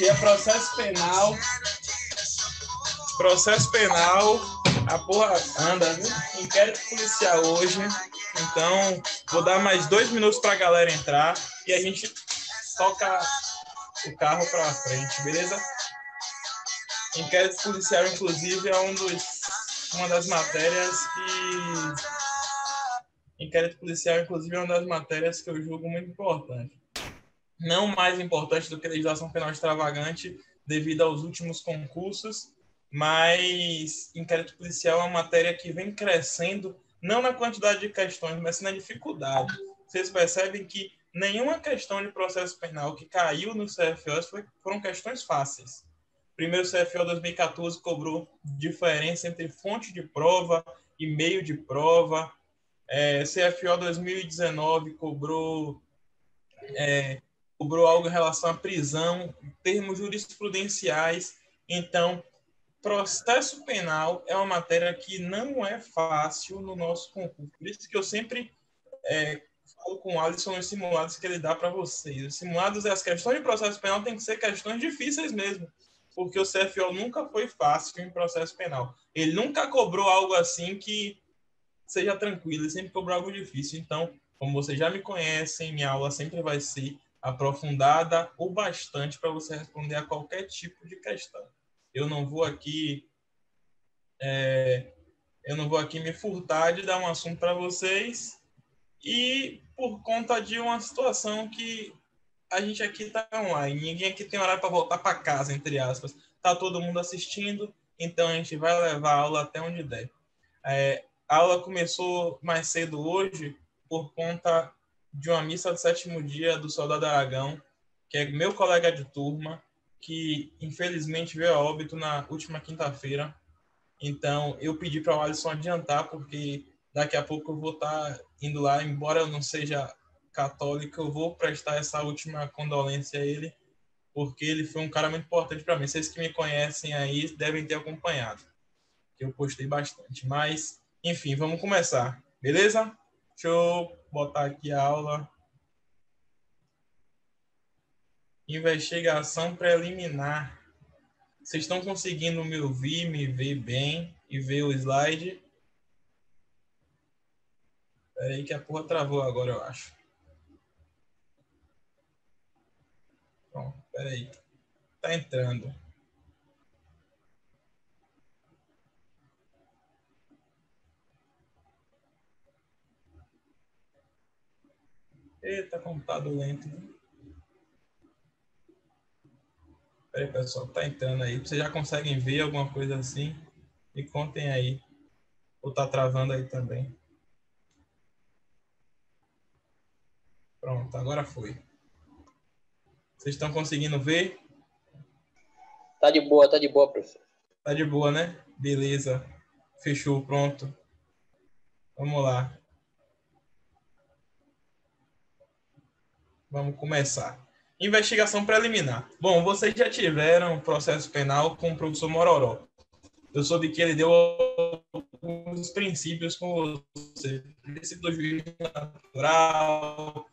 gente, é processo penal. Processo penal, a porra anda, viu? Inquérito policial hoje. Então, vou dar mais dois minutos para a galera entrar e a gente toca o carro para frente, beleza? Inquérito policial, inclusive, é um dos, uma das matérias que. Inquérito policial, inclusive, é uma das matérias que eu julgo muito importante. Não mais importante do que legislação penal extravagante, devido aos últimos concursos, mas inquérito policial é uma matéria que vem crescendo, não na quantidade de questões, mas na dificuldade. Vocês percebem que nenhuma questão de processo penal que caiu no CFO foi, foram questões fáceis. Primeiro, o CFO 2014 cobrou diferença entre fonte de prova e meio de prova. É, CFO 2019 cobrou, é, cobrou algo em relação à prisão, termos jurisprudenciais. Então, processo penal é uma matéria que não é fácil no nosso concurso. Por isso que eu sempre é, falo com o Alisson nos simulados que ele dá para vocês. Os simulados, as questões de processo penal têm que ser questões difíceis mesmo, porque o CFO nunca foi fácil em processo penal. Ele nunca cobrou algo assim que seja tranquilo, ele sempre cobrou algo difícil. Então, como vocês já me conhecem, minha aula sempre vai ser aprofundada o bastante para você responder a qualquer tipo de questão. Eu não vou aqui é, eu não vou aqui me furtar de dar um assunto para vocês e por conta de uma situação que a gente aqui está online, ninguém aqui tem horário para voltar para casa, entre aspas. Tá todo mundo assistindo, então a gente vai levar a aula até onde der. É, a aula começou mais cedo hoje por conta de uma missa do sétimo dia do Soldado Aragão, que é meu colega de turma, que infelizmente veio a óbito na última quinta-feira. Então eu pedi para o Alisson adiantar, porque daqui a pouco eu vou estar tá indo lá, embora eu não seja católico, eu vou prestar essa última condolência a ele, porque ele foi um cara muito importante para mim. Vocês que me conhecem aí devem ter acompanhado, que eu postei bastante. Mas, enfim, vamos começar, beleza? Eu botar aqui a aula. Investigação preliminar. Vocês estão conseguindo me ouvir, me ver bem e ver o slide? Pera aí que a porra travou agora, eu acho. Bom, pera aí. Tá entrando. Eita, computador lento. Pera aí, pessoal, tá entrando aí. Vocês já conseguem ver alguma coisa assim? Me contem aí. Ou tá travando aí também? Pronto, agora foi. Vocês estão conseguindo ver? Tá de boa, tá de boa, professor. Tá de boa, né? Beleza. Fechou, pronto. Vamos lá. Vamos começar. Investigação preliminar. Bom, vocês já tiveram processo penal com o professor Mororó. Eu soube que ele deu alguns princípios com você. Princípio do juízo natural,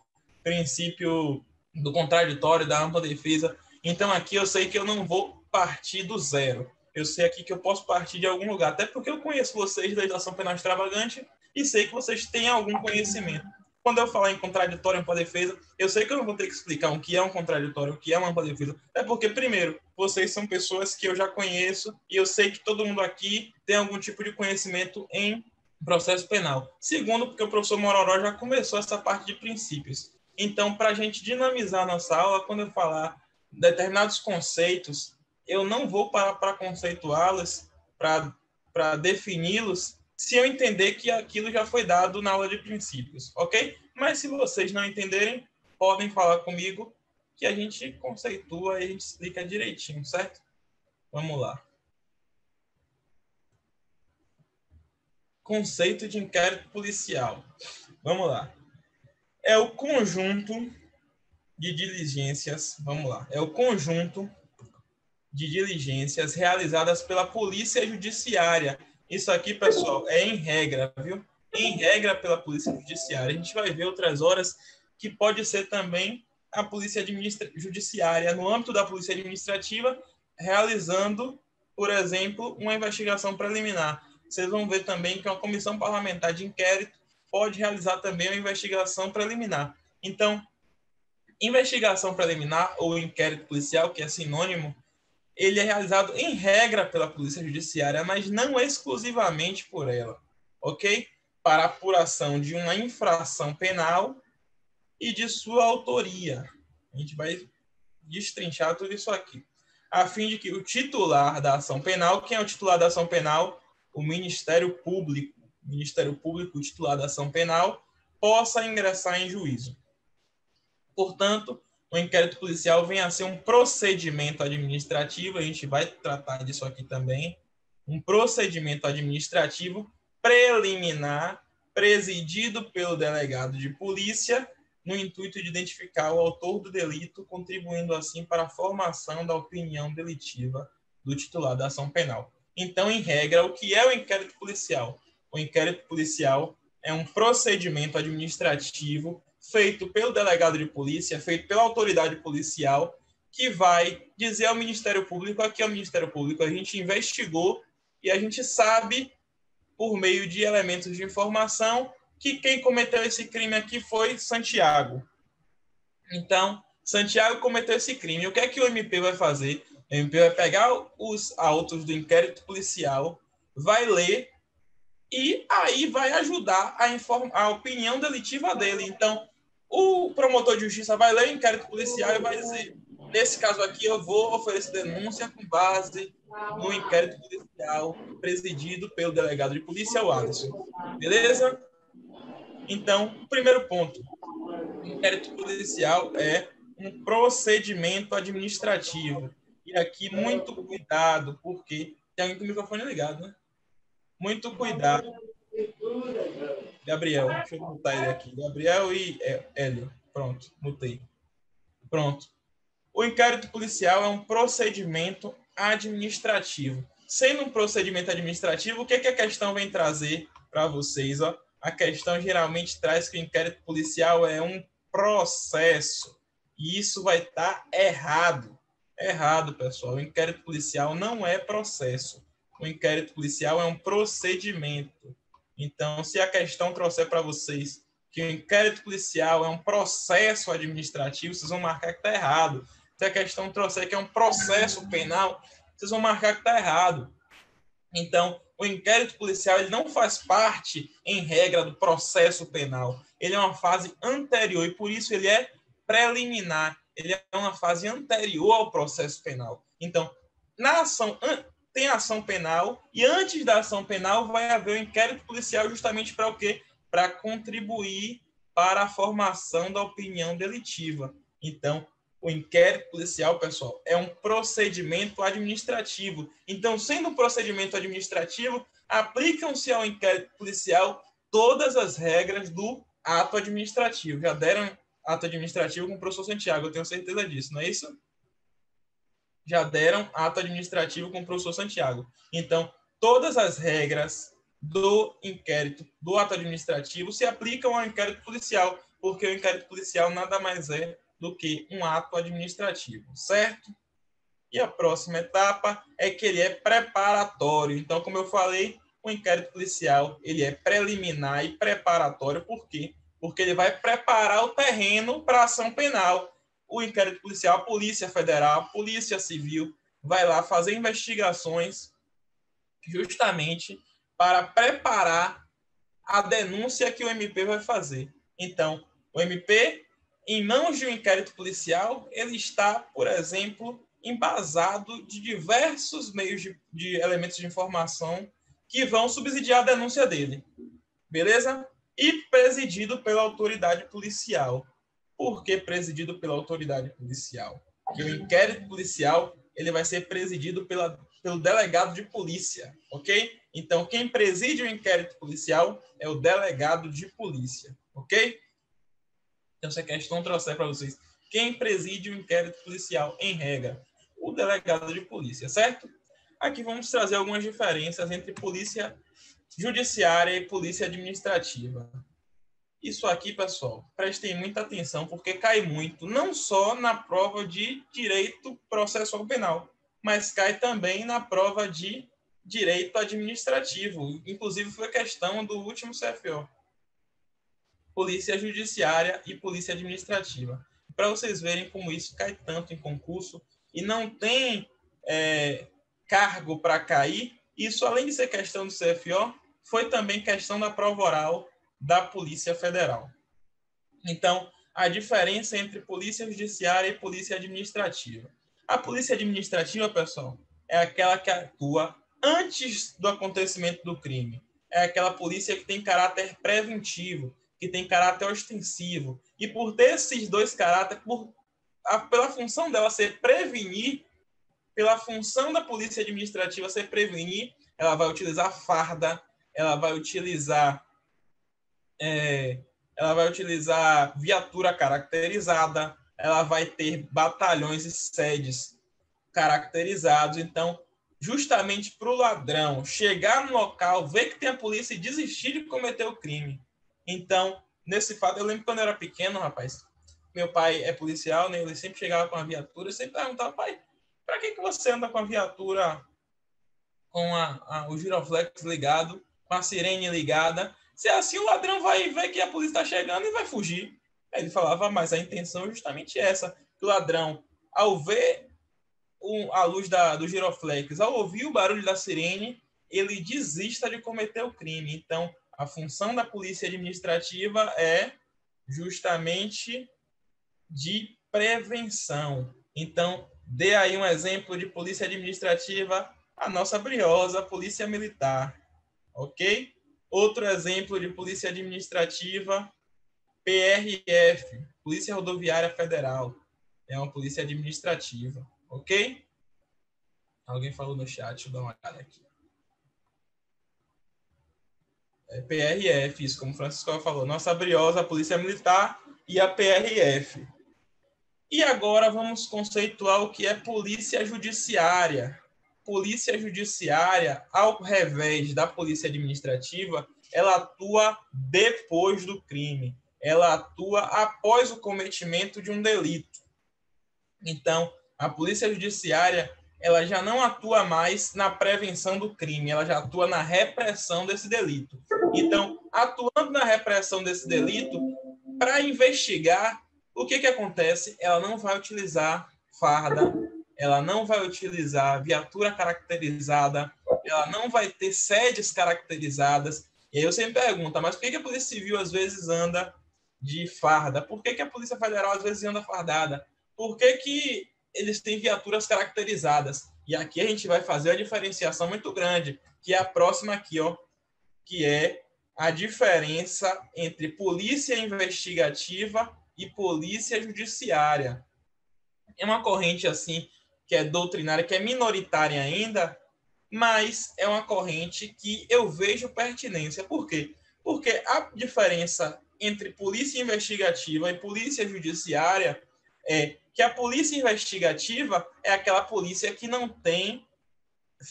princípio do contraditório, da ampla defesa. Então aqui eu sei que eu não vou partir do zero. Eu sei aqui que eu posso partir de algum lugar, até porque eu conheço vocês da legislação penal extravagante e sei que vocês têm algum conhecimento. Quando eu falar em contraditório e ampla defesa, eu sei que eu não vou ter que explicar o que é um contraditório, o que é uma ampla defesa. É porque, primeiro, vocês são pessoas que eu já conheço e eu sei que todo mundo aqui tem algum tipo de conhecimento em processo penal. Segundo, porque o professor Mororó já começou essa parte de princípios. Então, para a gente dinamizar a nossa aula, quando eu falar determinados conceitos, eu não vou parar para conceituá-los, para defini-los, se eu entender que aquilo já foi dado na aula de princípios, ok? Mas se vocês não entenderem, podem falar comigo que a gente conceitua e explica direitinho, certo? Vamos lá. Conceito de inquérito policial. Vamos lá é o conjunto de diligências, vamos lá, é o conjunto de diligências realizadas pela Polícia Judiciária. Isso aqui, pessoal, é em regra, viu? Em regra pela Polícia Judiciária. A gente vai ver outras horas que pode ser também a polícia judiciária, no âmbito da polícia administrativa, realizando, por exemplo, uma investigação preliminar. Vocês vão ver também que uma comissão parlamentar de inquérito pode realizar também uma investigação preliminar. Então, investigação preliminar ou inquérito policial, que é sinônimo, ele é realizado em regra pela Polícia Judiciária, mas não exclusivamente por ela, ok? Para apuração de uma infração penal e de sua autoria. A gente vai destrinchar tudo isso aqui, a fim de que o titular da ação penal, quem é o titular da ação penal? O Ministério Público. O Ministério Público, titular da ação penal, possa ingressar em juízo. Portanto, o inquérito policial vem a ser um procedimento administrativo, a gente vai tratar disso aqui também, um procedimento administrativo preliminar presidido pelo delegado de polícia no intuito de identificar o autor do delito, contribuindo assim para a formação da opinião delitiva do titular da ação penal. Então, em regra, o que é o inquérito policial? O inquérito policial é um procedimento administrativo feito pelo delegado de polícia, feito pela autoridade policial, que vai dizer ao Ministério Público, aqui ao Ministério Público, a gente investigou e a gente sabe, por meio de elementos de informação, que quem cometeu esse crime aqui foi Santiago. Então, Santiago cometeu esse crime. O que é que o MP vai fazer? O MP vai pegar os autos do inquérito policial, vai ler e aí vai ajudar a, a opinião delitiva dele. Então, o promotor de justiça vai ler o inquérito policial e vai dizer: nesse caso aqui, eu vou oferecer denúncia com base no inquérito policial presidido pelo delegado de polícia, o Alisson. Beleza? Então, primeiro ponto: o inquérito policial é um procedimento administrativo. E aqui, muito cuidado, porque tem alguém com o microfone ligado, né? Muito cuidado Gabriel, deixa eu mutar ele aqui. Gabriel e Hélio. Pronto, mutei. Pronto. O inquérito policial é um procedimento administrativo. Sendo um procedimento administrativo, o que, é que a questão vem trazer para vocês? Ó? A questão geralmente traz que o inquérito policial é um processo. E isso vai estar tá errado. Errado, pessoal. O inquérito policial não é processo. O inquérito policial é um procedimento. Então, se a questão trouxer para vocês que o inquérito policial é um processo administrativo, vocês vão marcar que está errado. Se a questão trouxer que é um processo penal, vocês vão marcar que está errado. Então, o inquérito policial ele não faz parte, em regra, do processo penal. Ele é uma fase anterior e, por isso, ele é preliminar. Ele é uma fase anterior ao processo penal. Então, na ação tem ação penal e antes da ação penal vai haver o um inquérito policial justamente para o quê? Para contribuir para a formação da opinião delitiva. Então, o inquérito policial, pessoal, é um procedimento administrativo. Então, sendo um procedimento administrativo, aplicam-se ao inquérito policial todas as regras do ato administrativo. Já deram ato administrativo com o professor Santiago, eu tenho certeza disso, não é isso? Já deram ato administrativo com o professor Santiago. Então, todas as regras do inquérito, do ato administrativo, se aplicam ao inquérito policial, porque o inquérito policial nada mais é do que um ato administrativo, certo? E a próxima etapa é que ele é preparatório. Então, como eu falei, o inquérito policial ele é preliminar e preparatório. Por quê? Porque ele vai preparar o terreno para a ação penal o inquérito policial, a Polícia Federal, a Polícia Civil vai lá fazer investigações justamente para preparar a denúncia que o MP vai fazer. Então, o MP, em mãos de um inquérito policial, ele está, por exemplo, embasado de diversos meios de, de elementos de informação que vão subsidiar a denúncia dele. Beleza? E presidido pela autoridade policial porque presidido pela autoridade policial. Que o inquérito policial ele vai ser presidido pela, pelo delegado de polícia, ok? Então, quem preside o inquérito policial é o delegado de polícia, ok? Então, se a questão trouxer para vocês, quem preside o inquérito policial, em regra, o delegado de polícia, certo? Aqui vamos trazer algumas diferenças entre polícia judiciária e polícia administrativa. Isso aqui, pessoal, prestem muita atenção, porque cai muito, não só na prova de direito processual penal, mas cai também na prova de direito administrativo. Inclusive, foi questão do último CFO. Polícia Judiciária e Polícia Administrativa. Para vocês verem como isso cai tanto em concurso e não tem é, cargo para cair, isso, além de ser questão do CFO, foi também questão da prova oral da Polícia Federal. Então, a diferença entre Polícia Judiciária e Polícia Administrativa. A Polícia Administrativa, pessoal, é aquela que atua antes do acontecimento do crime. É aquela polícia que tem caráter preventivo, que tem caráter ostensivo. E por ter esses dois caráteres, por, a, pela função dela ser prevenir, pela função da polícia administrativa ser prevenir, ela vai utilizar farda, ela vai utilizar é, ela vai utilizar viatura caracterizada, ela vai ter batalhões e sedes caracterizados. Então, justamente para o ladrão chegar no local, ver que tem a polícia e desistir de cometer o crime. Então, nesse fato, eu lembro quando eu era pequeno, rapaz, meu pai é policial, né? Ele sempre chegava com a viatura, eu sempre perguntava, pai, para que, que você anda com a viatura com a, a, o giroflex ligado, com a sirene ligada? Se é assim, o ladrão vai ver que a polícia está chegando e vai fugir. Aí ele falava, mas a intenção é justamente essa, que o ladrão, ao ver a luz da, do giroflex, ao ouvir o barulho da sirene, ele desista de cometer o crime. Então, a função da polícia administrativa é justamente de prevenção. Então, dê aí um exemplo de polícia administrativa, a nossa briosa polícia militar, ok? Outro exemplo de polícia administrativa, PRF, Polícia Rodoviária Federal, é uma polícia administrativa. Ok? Alguém falou no chat, deixa eu dar uma olhada aqui. É PRF, isso, como o Francisco falou. Nossa briosa, a Polícia Militar e a PRF. E agora vamos conceituar o que é Polícia Judiciária. Polícia Judiciária, ao revés da Polícia Administrativa, ela atua depois do crime. Ela atua após o cometimento de um delito. Então, a polícia judiciária ela já não atua mais na prevenção do crime, ela já atua na repressão desse delito. Então, atuando na repressão desse delito, para investigar, o que, que acontece? Ela não vai utilizar farda, ela não vai utilizar viatura caracterizada, ela não vai ter sedes caracterizadas. E aí eu sempre pergunto, mas por que, a Polícia Civil às vezes anda de farda? Por que, que a Polícia Federal às vezes anda fardada? Por que, que eles têm viaturas caracterizadas. E aqui a gente vai fazer a diferenciação muito grande, que é a próxima aqui, ó, que é a diferença entre polícia investigativa e polícia judiciária. É uma corrente assim que é doutrinária, que é minoritária ainda, mas é uma corrente que eu vejo pertinência. Por quê? Porque a diferença entre polícia investigativa e polícia judiciária é que a polícia investigativa é aquela polícia que não tem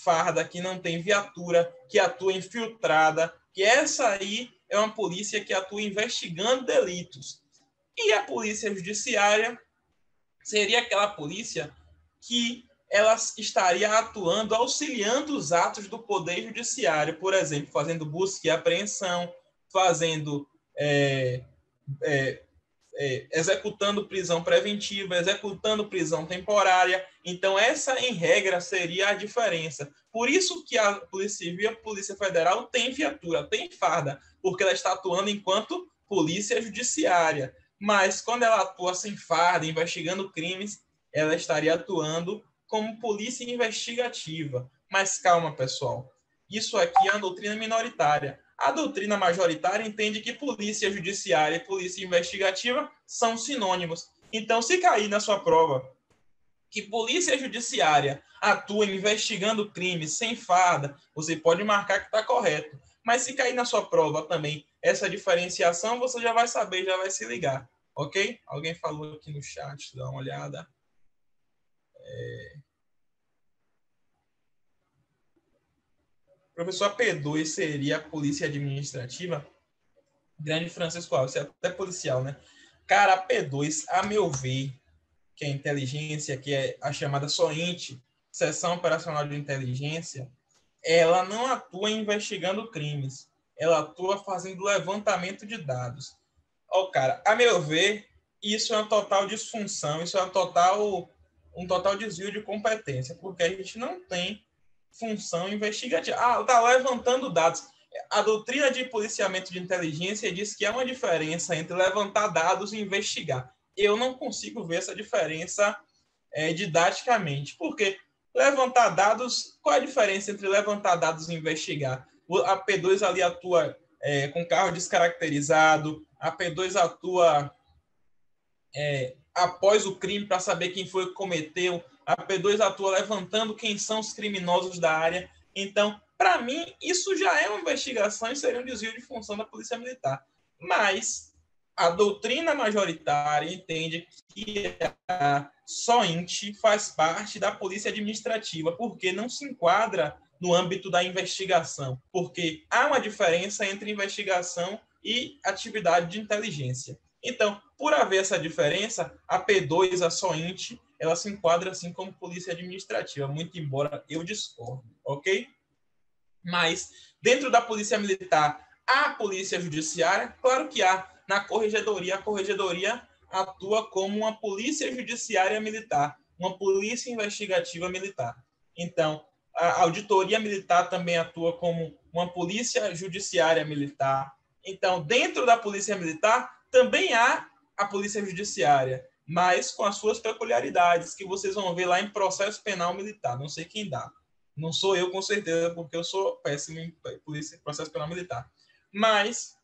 farda, que não tem viatura, que atua infiltrada, que essa aí é uma polícia que atua investigando delitos. E a polícia judiciária seria aquela polícia que ela estaria atuando, auxiliando os atos do poder judiciário, por exemplo, fazendo busca e apreensão, fazendo é, é, é, executando prisão preventiva, executando prisão temporária. Então, essa, em regra, seria a diferença. Por isso que a Polícia Civil a Polícia Federal têm viatura, têm farda, porque ela está atuando enquanto polícia judiciária. Mas, quando ela atua sem farda, investigando crimes, ela estaria atuando como polícia investigativa. Mas calma, pessoal. Isso aqui é uma doutrina minoritária. A doutrina majoritária entende que polícia judiciária e polícia investigativa são sinônimos. Então, se cair na sua prova que polícia judiciária atua investigando crimes sem farda, você pode marcar que está correto. Mas se cair na sua prova também essa diferenciação, você já vai saber, já vai se ligar. Ok? Alguém falou aqui no chat, dá uma olhada. É... Professor, a P2 seria a polícia administrativa? Grande Francisco Alves, é até policial, né? Cara, a P2, a meu ver, que é inteligência, que é a chamada SOINT, Seção Operacional de Inteligência, ela não atua investigando crimes, ela atua fazendo levantamento de dados. Ó, oh, cara, a meu ver, isso é uma total disfunção, isso é uma total, um total desvio de competência, porque a gente não tem função investigativa. Ah, tá levantando dados. A doutrina de policiamento de inteligência diz que há uma diferença entre levantar dados e investigar. Eu não consigo ver essa diferença é, didaticamente, porque levantar dados, qual é a diferença entre levantar dados e investigar? A P2 ali atua é, com carro descaracterizado, a P2 atua é, após o crime para saber quem foi que cometeu, a P2 atua levantando quem são os criminosos da área. Então, para mim, isso já é uma investigação e seria um desvio de função da Polícia Militar. Mas a doutrina majoritária entende que a SOINT faz parte da Polícia Administrativa, porque não se enquadra no âmbito da investigação, porque há uma diferença entre investigação e atividade de inteligência. Então, por haver essa diferença, a P2, a SOINT, ela se enquadra assim como polícia administrativa, muito embora eu discorde, ok? Mas, dentro da polícia militar, há polícia judiciária? Claro que há. Na corregedoria, a corregedoria atua como uma polícia judiciária militar, uma polícia investigativa militar. Então, a auditoria militar também atua como uma polícia judiciária militar. Então, dentro da polícia militar, também há a polícia judiciária, mas com as suas peculiaridades, que vocês vão ver lá em processo penal militar. Não sei quem dá. Não sou eu, com certeza, porque eu sou péssimo em polícia, processo penal militar. Mas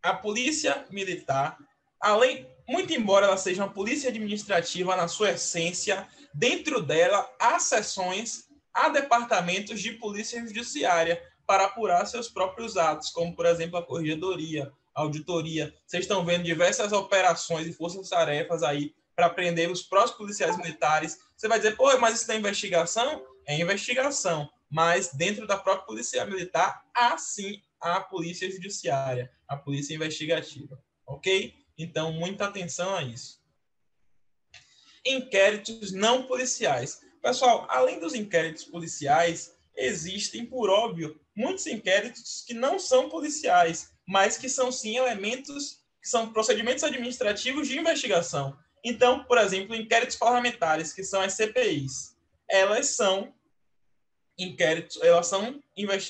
a polícia militar, além, muito embora ela seja uma polícia administrativa na sua essência, dentro dela há seções, há departamentos de polícia judiciária para apurar seus próprios atos, como por exemplo a corregedoria, auditoria. Vocês estão vendo diversas operações e forças-tarefas aí para prender os próprios policiais militares. Você vai dizer, pô, mas isso é investigação? é investigação, mas dentro da própria polícia militar, há sim a polícia judiciária, a polícia investigativa, ok? Então, muita atenção a isso. Inquéritos não policiais. Pessoal, além dos inquéritos policiais, existem, por óbvio, muitos inquéritos que não são policiais, mas que são sim elementos, que são procedimentos administrativos de investigação. Então, por exemplo, inquéritos parlamentares, que são as CPIs, elas são inquéritos, elas são,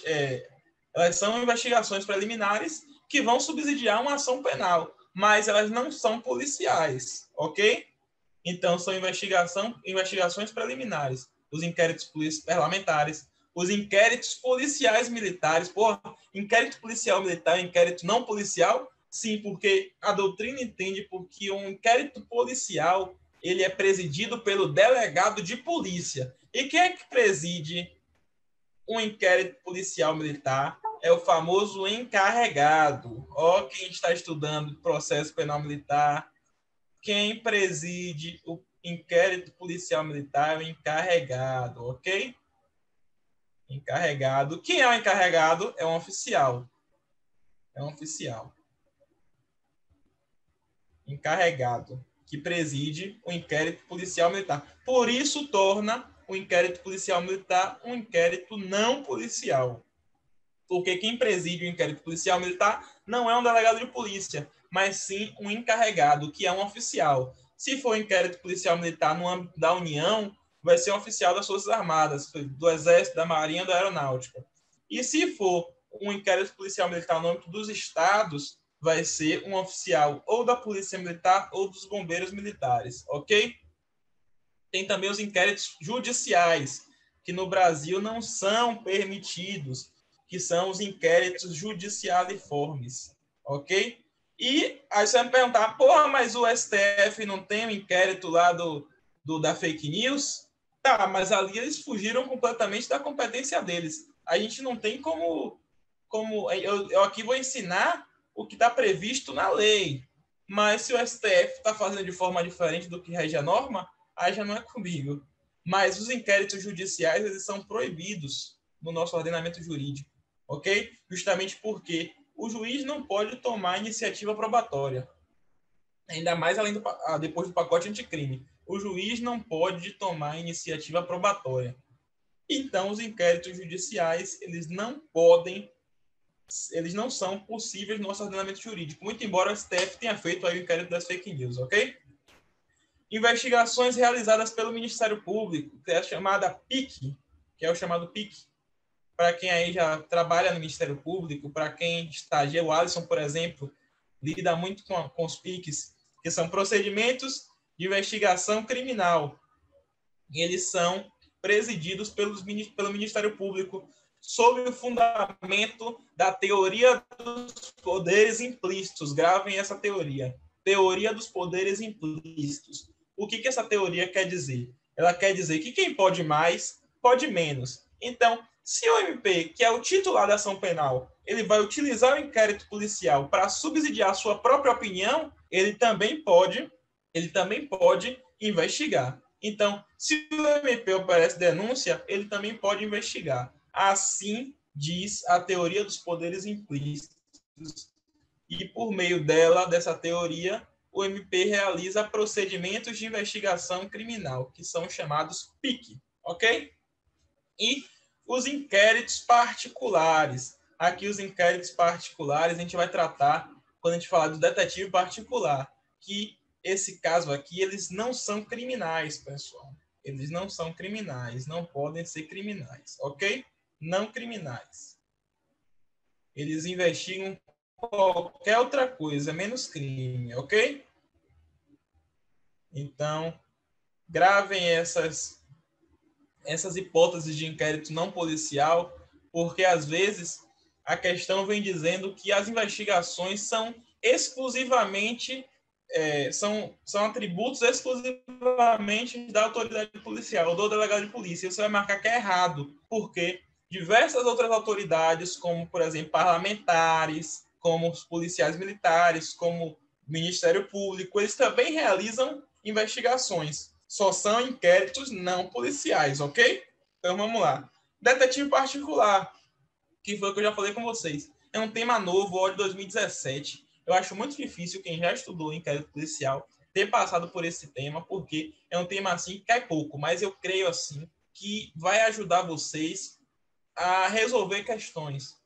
é, elas são investigações preliminares que vão subsidiar uma ação penal, mas elas não são policiais, ok? Então, são investigação, investigações preliminares, os inquéritos parlamentares, os inquéritos policiais militares. Porra, inquérito policial militar, inquérito não policial? Sim, porque a doutrina entende porque um inquérito policial ele é presidido pelo delegado de polícia. E quem é que preside um inquérito policial militar é o famoso encarregado. Ó, quem está estudando processo penal militar, quem preside o inquérito policial militar é o encarregado, ok? Encarregado. Quem é o encarregado? É um oficial. É um oficial. Encarregado, que preside o inquérito policial militar. Por isso torna o inquérito policial militar um inquérito não policial. Porque quem preside o inquérito policial militar não é um delegado de polícia, mas sim um encarregado, que é um oficial. Se for inquérito policial militar no âmbito da União, vai ser oficial das Forças Armadas, do Exército, da Marinha, da Aeronáutica. E se for um inquérito policial militar no âmbito dos estados, vai ser um oficial ou da Polícia Militar ou dos Bombeiros Militares, ok? Tem também os inquéritos judiciais, que no Brasil não são permitidos, que são os inquéritos judicialiformes, ok? E aí você vai me perguntar, porra, mas o STF não tem um inquérito lá do, do da fake news? Tá, mas ali eles fugiram completamente da competência deles. A gente não tem como. como eu, eu aqui vou ensinar o que está previsto na lei. Mas se o STF está fazendo de forma diferente do que rege a norma, aí já não é comigo. Mas os inquéritos judiciais eles são proibidos no nosso ordenamento jurídico, ok? Justamente porque o juiz não pode tomar iniciativa probatória. Ainda mais além do, ah, depois do pacote anticrime. O juiz não pode tomar iniciativa probatória. Então, os inquéritos judiciais, eles não podem, eles não são possíveis no nosso ordenamento jurídico, muito embora o STF tenha feito aí o inquérito das fake news, ok? Investigações realizadas pelo Ministério Público, que é a chamada PIC, que é o chamado PIC, para quem aí já trabalha no Ministério Público, para quem estagia, o Alisson, por exemplo, lida muito com, com os PICs, que são procedimentos de investigação criminal. Eles são presididos pelos, pelo Ministério Público sob o fundamento da teoria dos poderes implícitos. Gravem essa teoria. Teoria dos poderes implícitos. O que, que essa teoria quer dizer? Ela quer dizer que quem pode mais, pode menos. Então, se o MP, que é o titular da ação penal, ele vai utilizar o inquérito policial para subsidiar sua própria opinião, ele também pode, ele também pode investigar. Então, se o MP oferece denúncia, ele também pode investigar. Assim diz a teoria dos poderes implícitos. E por meio dela, dessa teoria, o MP realiza procedimentos de investigação criminal, que são chamados PIC, ok? E os inquéritos particulares. Aqui, os inquéritos particulares, a gente vai tratar quando a gente falar do detetive particular, que esse caso aqui, eles não são criminais, pessoal. Eles não são criminais, não podem ser criminais, ok? Não criminais. Eles investigam qualquer outra coisa, menos crime, ok? Então, gravem essas essas hipóteses de inquérito não policial, porque às vezes a questão vem dizendo que as investigações são exclusivamente é, são, são atributos exclusivamente da autoridade policial, do delegado de polícia. Você vai marcar que é errado, porque diversas outras autoridades, como, por exemplo, parlamentares, como os policiais militares, como o Ministério Público, eles também realizam investigações só são inquéritos não policiais, ok? Então vamos lá. Detetive particular, que foi o que eu já falei com vocês. É um tema novo, ó, de 2017. Eu acho muito difícil quem já estudou inquérito policial ter passado por esse tema, porque é um tema assim que cai pouco, mas eu creio assim que vai ajudar vocês a resolver questões,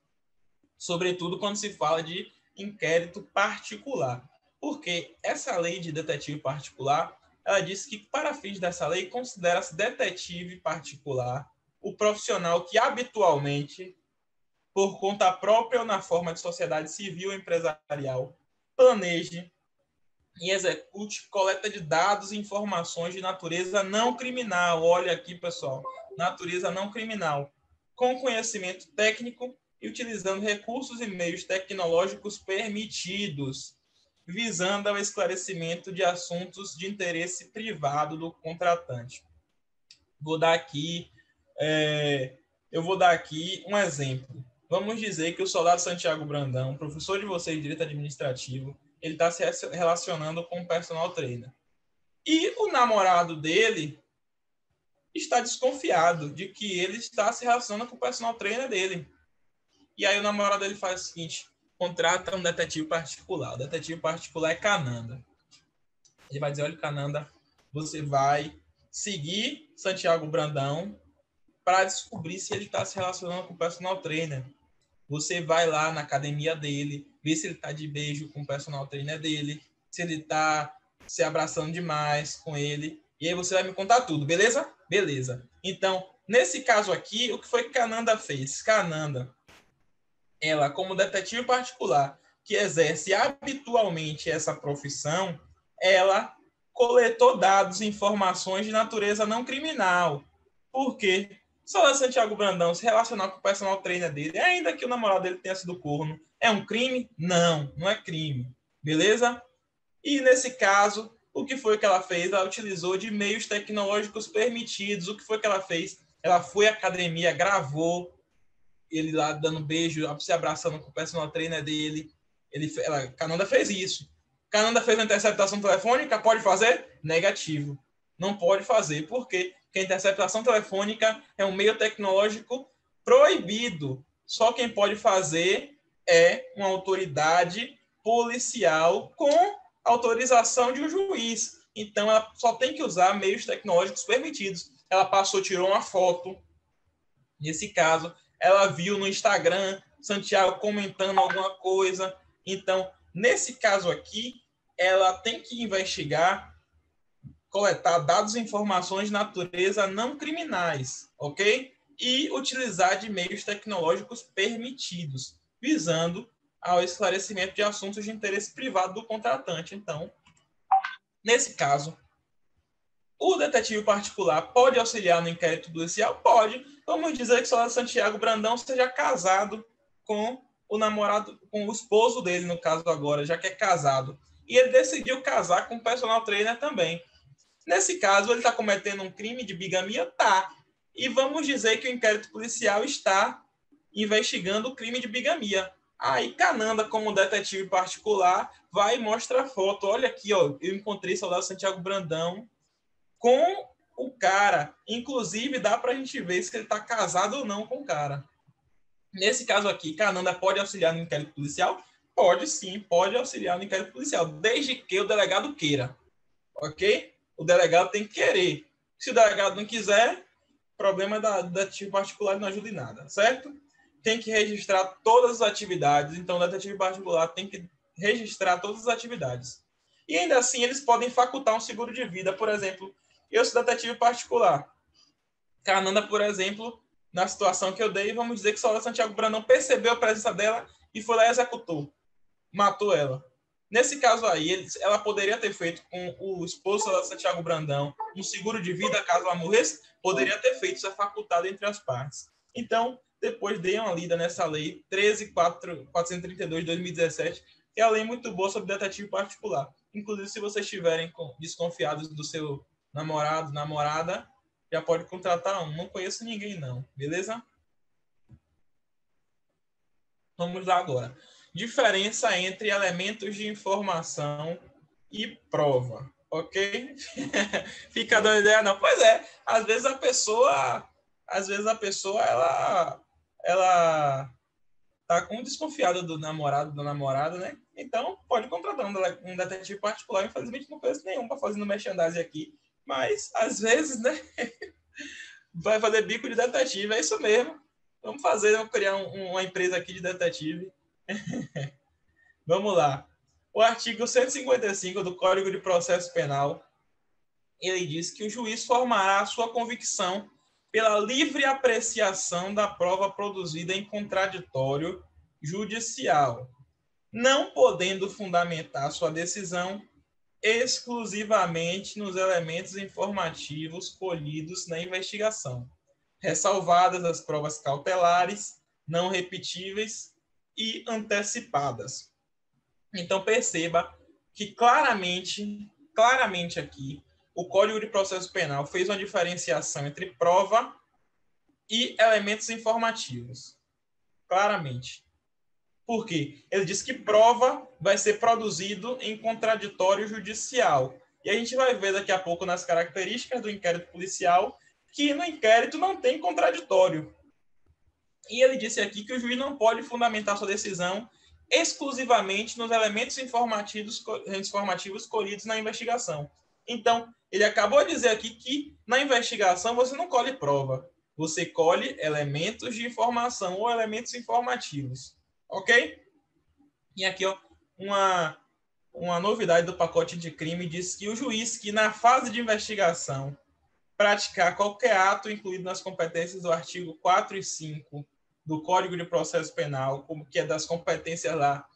sobretudo quando se fala de inquérito particular. Porque essa lei de detetive particular, ela disse que, para fins dessa lei, considera-se detetive particular o profissional que habitualmente, por conta própria ou na forma de sociedade civil empresarial, planeje e execute coleta de dados e informações de natureza não criminal. Olha aqui, pessoal, natureza não criminal, com conhecimento técnico e utilizando recursos e meios tecnológicos permitidos visando ao esclarecimento de assuntos de interesse privado do contratante. Vou dar aqui, é, eu vou dar aqui um exemplo. Vamos dizer que o soldado Santiago Brandão, professor de vocês de direito administrativo, ele está se relacionando com o personal trainer. E o namorado dele está desconfiado de que ele está se relacionando com o personal trainer dele. E aí o namorado dele faz o seguinte: contrata um detetive particular. O detetive particular é Cananda. Ele vai dizer: olha, Cananda, você vai seguir Santiago Brandão para descobrir se ele está se relacionando com o personal trainer. Você vai lá na academia dele, ver se ele está de beijo com o personal trainer dele, se ele está se abraçando demais com ele. E aí você vai me contar tudo, beleza? Beleza. Então, nesse caso aqui, o que foi que Cananda fez? Cananda ela, como detetive particular, que exerce habitualmente essa profissão, ela coletou dados e informações de natureza não criminal. Por quê? Só o Santiago Brandão se relacionar com o personal trainer dele, ainda que o namorado dele tenha sido corno, é um crime? Não, não é crime. Beleza? E nesse caso, o que foi que ela fez? Ela utilizou de meios tecnológicos permitidos. O que foi que ela fez? Ela foi à academia, gravou ele lá dando beijo, se abraçando com o personal trainer dele. Ele, ela, Cananda fez isso. Cananda fez uma interceptação telefônica, pode fazer? Negativo. Não pode fazer, porque a interceptação telefônica é um meio tecnológico proibido. Só quem pode fazer é uma autoridade policial com autorização de um juiz. Então, ela só tem que usar meios tecnológicos permitidos. Ela passou, tirou uma foto. Nesse caso, ela viu no Instagram Santiago comentando alguma coisa. Então, nesse caso aqui, ela tem que investigar, coletar dados e informações de natureza não criminais, ok? E utilizar de meios tecnológicos permitidos, visando ao esclarecimento de assuntos de interesse privado do contratante. Então, nesse caso, o detetive particular pode auxiliar no inquérito policial? Pode. Vamos dizer que o Soldado Santiago Brandão seja casado com o namorado, com o esposo dele, no caso agora, já que é casado. E ele decidiu casar com o personal trainer também. Nesse caso, ele está cometendo um crime de bigamia? Tá. E vamos dizer que o inquérito policial está investigando o crime de bigamia. Aí Cananda, como detetive particular, vai e mostra a foto. Olha aqui, ó, eu encontrei soldado Santiago Brandão com o cara. Inclusive, dá para a gente ver se ele está casado ou não com o cara. Nesse caso aqui, Cananda pode auxiliar no inquérito policial? Pode sim, pode auxiliar no inquérito policial, desde que o delegado queira. Ok? O delegado tem que querer. Se o delegado não quiser, problema da, da detetive particular não ajuda em nada, certo? Tem que registrar todas as atividades, então o detetive particular tem que registrar todas as atividades. E ainda assim, eles podem facultar um seguro de vida, por exemplo, eu sou detetive particular. Cananda, por exemplo, na situação que eu dei, vamos dizer que só Santiago Brandão percebeu a presença dela e foi lá e executou. Matou ela. Nesse caso aí, ela poderia ter feito com o esposo da Santiago Brandão um seguro de vida caso ela morresse, poderia ter feito, isso é facultado entre as partes. Então, depois dei uma lida nessa lei 13.432 de 2017, que é a lei muito boa sobre detetive particular. Inclusive, se vocês estiverem desconfiados do seu namorado, namorada, já pode contratar um. Não conheço ninguém, não. Beleza? Vamos lá agora. Diferença entre elementos de informação e prova. Ok? Fica dando ideia, não. Pois é, às vezes a pessoa. Às vezes a pessoa, ela. Ela tá com desconfiada do namorado, da namorada, né? Então, pode contratar um detetive particular. Infelizmente, não conheço nenhum para fazer no merchandising aqui. Mas, às vezes, né? Vai fazer bico de detetive, é isso mesmo. Vamos fazer, vamos criar um, uma empresa aqui de detetive. vamos lá. O artigo 155 do Código de Processo Penal, ele diz que o juiz formará a sua convicção pela livre apreciação da prova produzida em contraditório judicial, não podendo fundamentar sua decisão exclusivamente nos elementos informativos colhidos na investigação, ressalvadas as provas cautelares, não repetíveis e antecipadas. Então perceba que claramente, claramente aqui, o Código de Processo Penal fez uma diferenciação entre prova e elementos informativos. Claramente. Por quê? Ele diz que prova vai ser produzido em contraditório judicial. E a gente vai ver daqui a pouco nas características do inquérito policial que no inquérito não tem contraditório. E ele disse aqui que o juiz não pode fundamentar sua decisão exclusivamente nos elementos informativos, informativos colhidos na investigação. Então, ele acabou de dizer aqui que na investigação você não colhe prova, você colhe elementos de informação ou elementos informativos. Ok? E aqui, ó, uma, uma novidade do pacote de crime diz que o juiz que, na fase de investigação, praticar qualquer ato incluído nas competências do artigo 4 e 5 do Código de Processo Penal, como que é das competências lá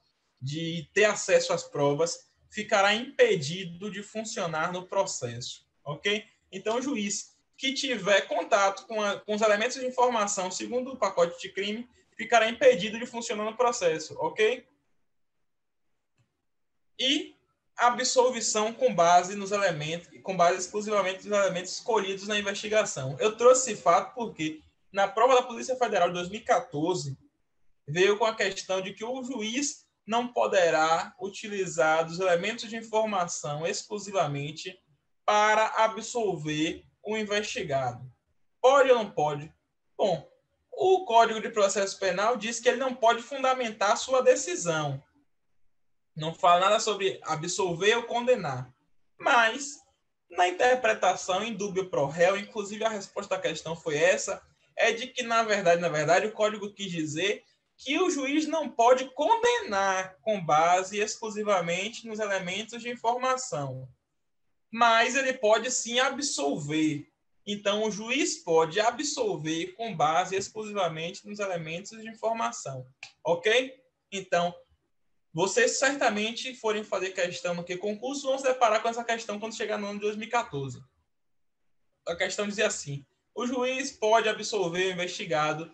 de ter acesso às provas, ficará impedido de funcionar no processo, ok? Então, o juiz que tiver contato com, a, com os elementos de informação segundo o pacote de crime ficará impedido de funcionar no processo, ok? E absolvição com base nos elementos, com base exclusivamente nos elementos escolhidos na investigação. Eu trouxe esse fato porque na prova da Polícia Federal de 2014 veio com a questão de que o juiz não poderá utilizar dos elementos de informação exclusivamente para absolver o investigado. Pode ou não pode? Bom, O Código de Processo Penal diz que ele não pode fundamentar sua decisão. Não fala nada sobre absolver ou condenar. Mas, na interpretação em dúbio pro réu, inclusive a resposta à questão foi essa, é de que, na verdade, na verdade, o código quis dizer que o juiz não pode condenar com base exclusivamente nos elementos de informação, mas ele pode sim absolver. Então, o juiz pode absolver com base exclusivamente nos elementos de informação, ok? Então, vocês certamente forem fazer questão no que concurso vão se deparar com essa questão quando chegar no ano de 2014. A questão dizia assim: o juiz pode absolver o investigado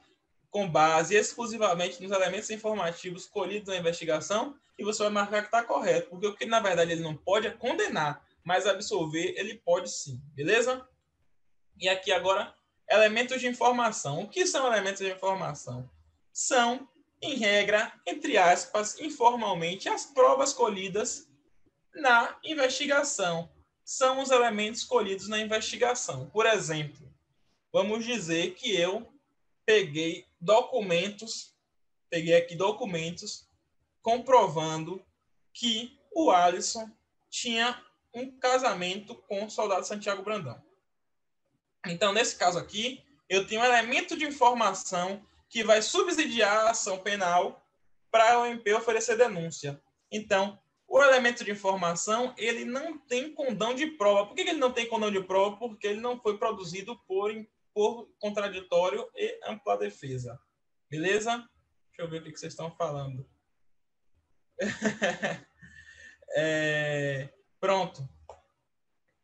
com base exclusivamente nos elementos informativos colhidos na investigação e você vai marcar que está correto, porque o que na verdade ele não pode é condenar, mas absolver ele pode sim, beleza? E aqui agora, elementos de informação. O que são elementos de informação? São, em regra, entre aspas, informalmente, as provas colhidas na investigação. São os elementos colhidos na investigação. Por exemplo, vamos dizer que eu peguei documentos, peguei aqui documentos comprovando que o Alisson tinha um casamento com o soldado Santiago Brandão. Então, nesse caso aqui, eu tenho um elemento de informação que vai subsidiar a ação penal para o MP oferecer denúncia. Então, o elemento de informação, ele não tem condão de prova. Por que ele não tem condão de prova? Porque ele não foi produzido por por contraditório e ampla defesa. Beleza? Deixa eu ver o que vocês estão falando. é, pronto.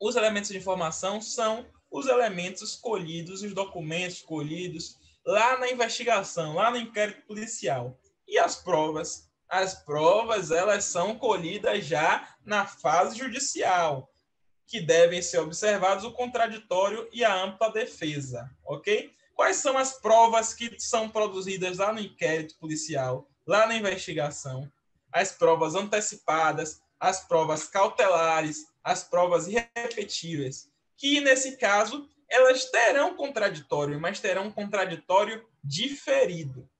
Os elementos de informação são os elementos colhidos, os documentos colhidos lá na investigação, lá no inquérito policial. E as provas? As provas, elas são colhidas já na fase judicial que devem ser observados o contraditório e a ampla defesa, ok? Quais são as provas que são produzidas lá no inquérito policial, lá na investigação? As provas antecipadas, as provas cautelares, as provas irrepetíveis, que nesse caso elas terão contraditório, mas terão contraditório diferido.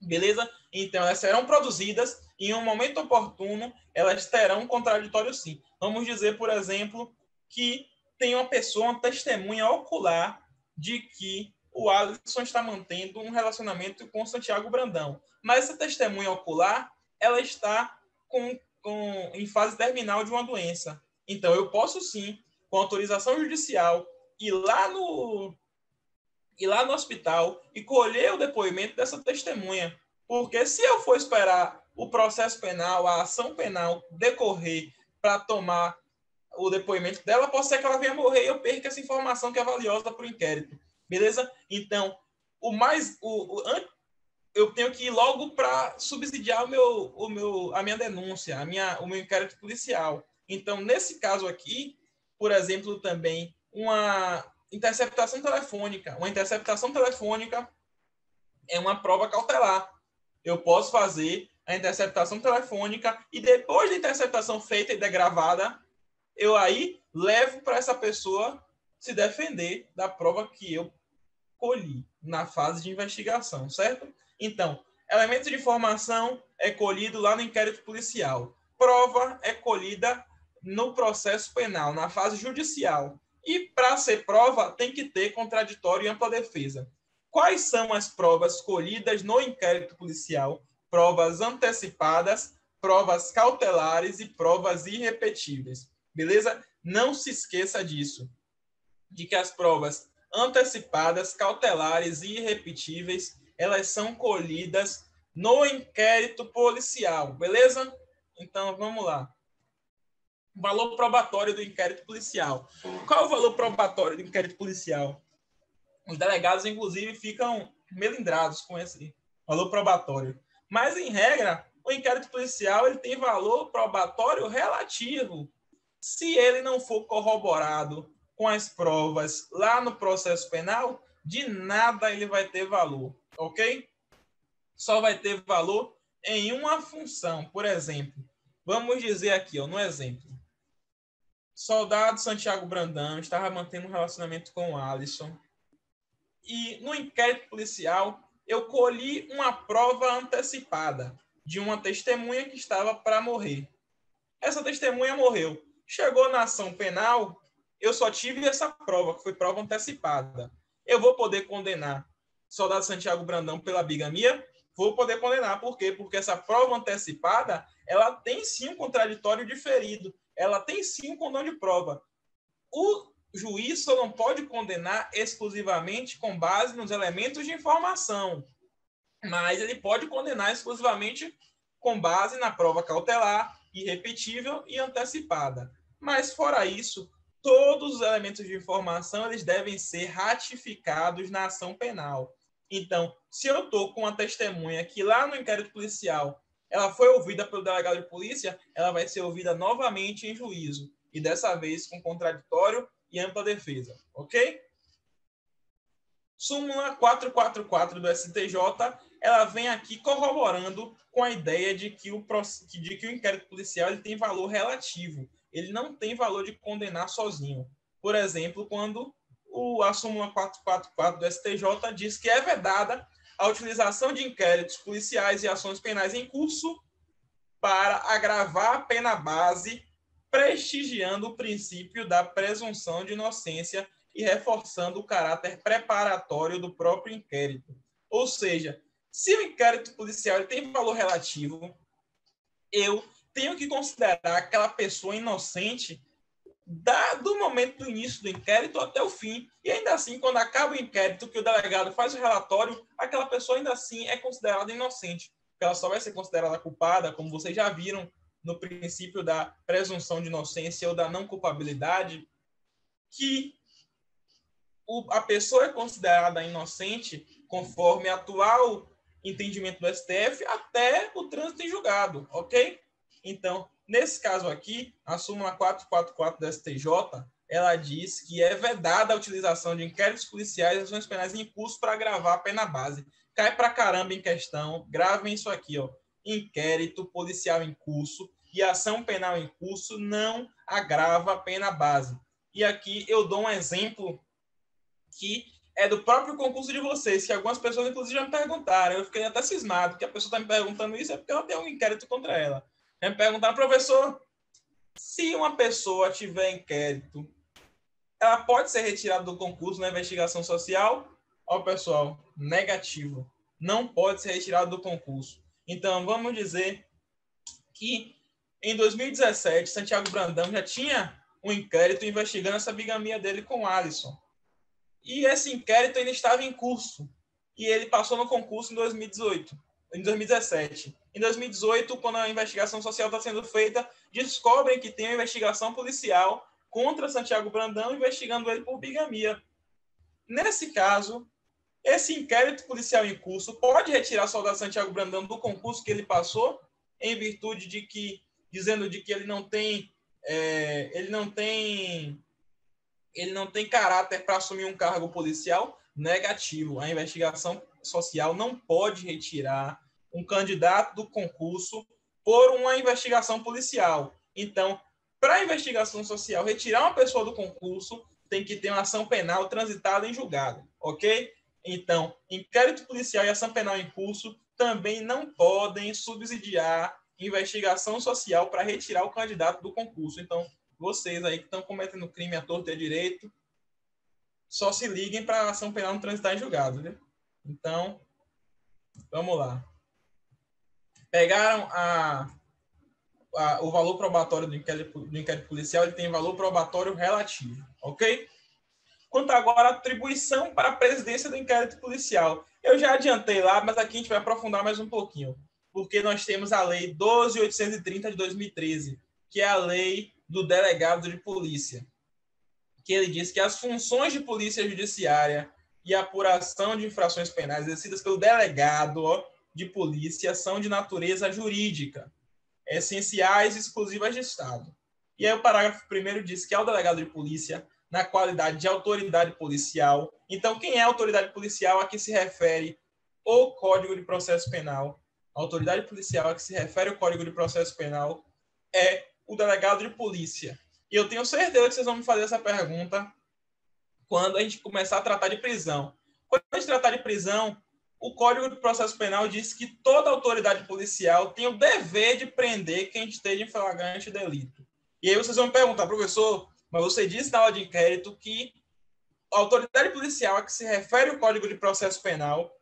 Beleza? Então, elas serão produzidas em um momento oportuno, elas terão um contraditório sim. Vamos dizer, por exemplo, que tem uma pessoa, uma testemunha ocular de que o Alisson está mantendo um relacionamento com o Santiago Brandão. Mas essa testemunha ocular, ela está com, com, em fase terminal de uma doença. Então, eu posso sim, com autorização judicial, ir lá no, ir lá no hospital e colher o depoimento dessa testemunha. Porque se eu for esperar o processo penal, a ação penal decorrer para tomar o depoimento dela, pode ser que ela venha morrer e eu perca essa informação que é valiosa para o inquérito. Beleza? Então, o mais. O, o, eu tenho que ir logo para subsidiar o meu, o meu, a minha denúncia, a minha, o meu inquérito policial. Então, nesse caso aqui, por exemplo, também uma interceptação telefônica. Uma interceptação telefônica é uma prova cautelar. Eu posso fazer a interceptação telefônica e depois da interceptação feita e degravada, eu aí levo para essa pessoa se defender da prova que eu colhi na fase de investigação, certo? Então, elemento de informação é colhido lá no inquérito policial. Prova é colhida no processo penal, na fase judicial. E para ser prova, tem que ter contraditório e ampla defesa. Quais são as provas colhidas no inquérito policial? Provas antecipadas, provas cautelares e provas irrepetíveis. Beleza? Não se esqueça disso. De que as provas antecipadas, cautelares e irrepetíveis, elas são colhidas no inquérito policial, beleza? Então, vamos lá. Valor probatório do inquérito policial. Qual é o valor probatório do inquérito policial? Os delegados, inclusive, ficam melindrados com esse valor probatório. Mas, em regra, o inquérito policial ele tem valor probatório relativo se ele não for corroborado com as provas lá no processo penal, de nada ele vai ter valor, ok? Só vai ter valor em uma função. Por exemplo, vamos dizer aqui, ó, no exemplo. Soldado Santiago Brandão estava mantendo um relacionamento com o Alisson. e no inquérito policial eu colhi uma prova antecipada de uma testemunha que estava para morrer. Essa testemunha morreu. Chegou na ação penal, eu só tive essa prova, que foi prova antecipada. Eu vou poder condenar soldado Santiago Brandão pela bigamia? Vou poder condenar. Por quê? Porque essa prova antecipada, ela tem sim um contraditório diferido. Ela tem sim um condão de prova. O juiz só não pode condenar exclusivamente com base nos elementos de informação, mas ele pode condenar exclusivamente com base na prova cautelar, irrepetível e antecipada. Mas fora isso, todos os elementos de informação eles devem ser ratificados na ação penal. Então, se eu estou com uma testemunha que lá no inquérito policial ela foi ouvida pelo delegado de polícia, ela vai ser ouvida novamente em juízo, e dessa vez com contraditório e ampla defesa, ok? Súmula 444 do STJ, ela vem aqui corroborando com a ideia de que o, de que o inquérito policial ele tem valor relativo. Ele não tem valor de condenar sozinho. Por exemplo, quando o, a súmula 444 do STJ diz que é vedada a utilização de inquéritos policiais e ações penais em curso para agravar a pena base prestigiando o princípio da presunção de inocência e reforçando o caráter preparatório do próprio inquérito. Ou seja, se o inquérito policial tem valor relativo, eu tenho que considerar aquela pessoa inocente da, do momento do início do inquérito até o fim. E ainda assim, quando acaba o inquérito, que o delegado faz o relatório, aquela pessoa ainda assim é considerada inocente. Ela só vai ser considerada culpada, como vocês já viram no princípio da presunção de inocência ou da não culpabilidade, que a pessoa é considerada inocente conforme atual entendimento do STF até o trânsito em julgado, ok? Então, nesse caso aqui, a súmula 444 do STJ, ela diz que é vedada a utilização de inquéritos policiais e ações penais em curso para agravar a pena base. Cai para caramba em questão, gravem isso aqui, ó inquérito policial em curso e ação penal em curso não agrava a pena base. E aqui eu dou um exemplo que é do próprio concurso de vocês, que algumas pessoas, inclusive, já me perguntaram. Eu fiquei até cismado, que a pessoa está me perguntando isso, é porque ela tem um inquérito contra ela. Me perguntaram, professor, se uma pessoa tiver inquérito, ela pode ser retirada do concurso na investigação social? Ó, pessoal, negativo. Não pode ser retirada do concurso. Então, vamos dizer que em 2017, Santiago Brandão já tinha um inquérito investigando essa bigamia dele com Alisson. E esse inquérito ainda estava em curso. E ele passou no concurso em 2018, em 2017. Em 2018, quando a investigação social está sendo feita, descobrem que tem uma investigação policial contra Santiago Brandão, investigando ele por bigamia. Nesse caso, esse inquérito policial em curso pode retirar soldado Santiago Brandão do concurso que ele passou, em virtude de que, dizendo de que ele não tem, é, ele não tem, ele não tem caráter para assumir um cargo policial negativo. A investigação social não pode retirar um candidato do concurso por uma investigação policial. Então, para a investigação social retirar uma pessoa do concurso, tem que ter uma ação penal transitada em julgado, ok? Então, inquérito policial e ação penal em curso também não podem subsidiar investigação social para retirar o candidato do concurso. Então, vocês aí que estão cometendo crime à torta e à direito, só se liguem para a ação penal não transitar em julgado, viu? Então, vamos lá. Pegaram a, a, o valor probatório do inquérito, do inquérito policial, ele tem valor probatório relativo, ok? Quanto agora à atribuição para a presidência do inquérito policial. Eu já adiantei lá, mas aqui a gente vai aprofundar mais um pouquinho, porque nós temos a Lei 12.830 de 2013, que é a lei do delegado de polícia, que ele diz que as funções de polícia judiciária e apuração de infrações penais exercidas pelo delegado de polícia são de natureza jurídica, essenciais e exclusivas de Estado. E aí o parágrafo primeiro diz que é o delegado de polícia na qualidade de autoridade policial. Então, quem é autoridade policial a que se refere o Código de Processo Penal? A autoridade policial a que se refere o Código de Processo Penal é o delegado de polícia. E eu tenho certeza que vocês vão me fazer essa pergunta quando a gente começar a tratar de prisão. quando a gente tratar de prisão, o Código de Processo Penal diz que toda autoridade policial tem o dever de prender quem esteja em flagrante delito. E aí vocês vão me perguntar, professor, mas você disse na aula de inquérito que a autoridade policial a que se refere o Código de Processo Penal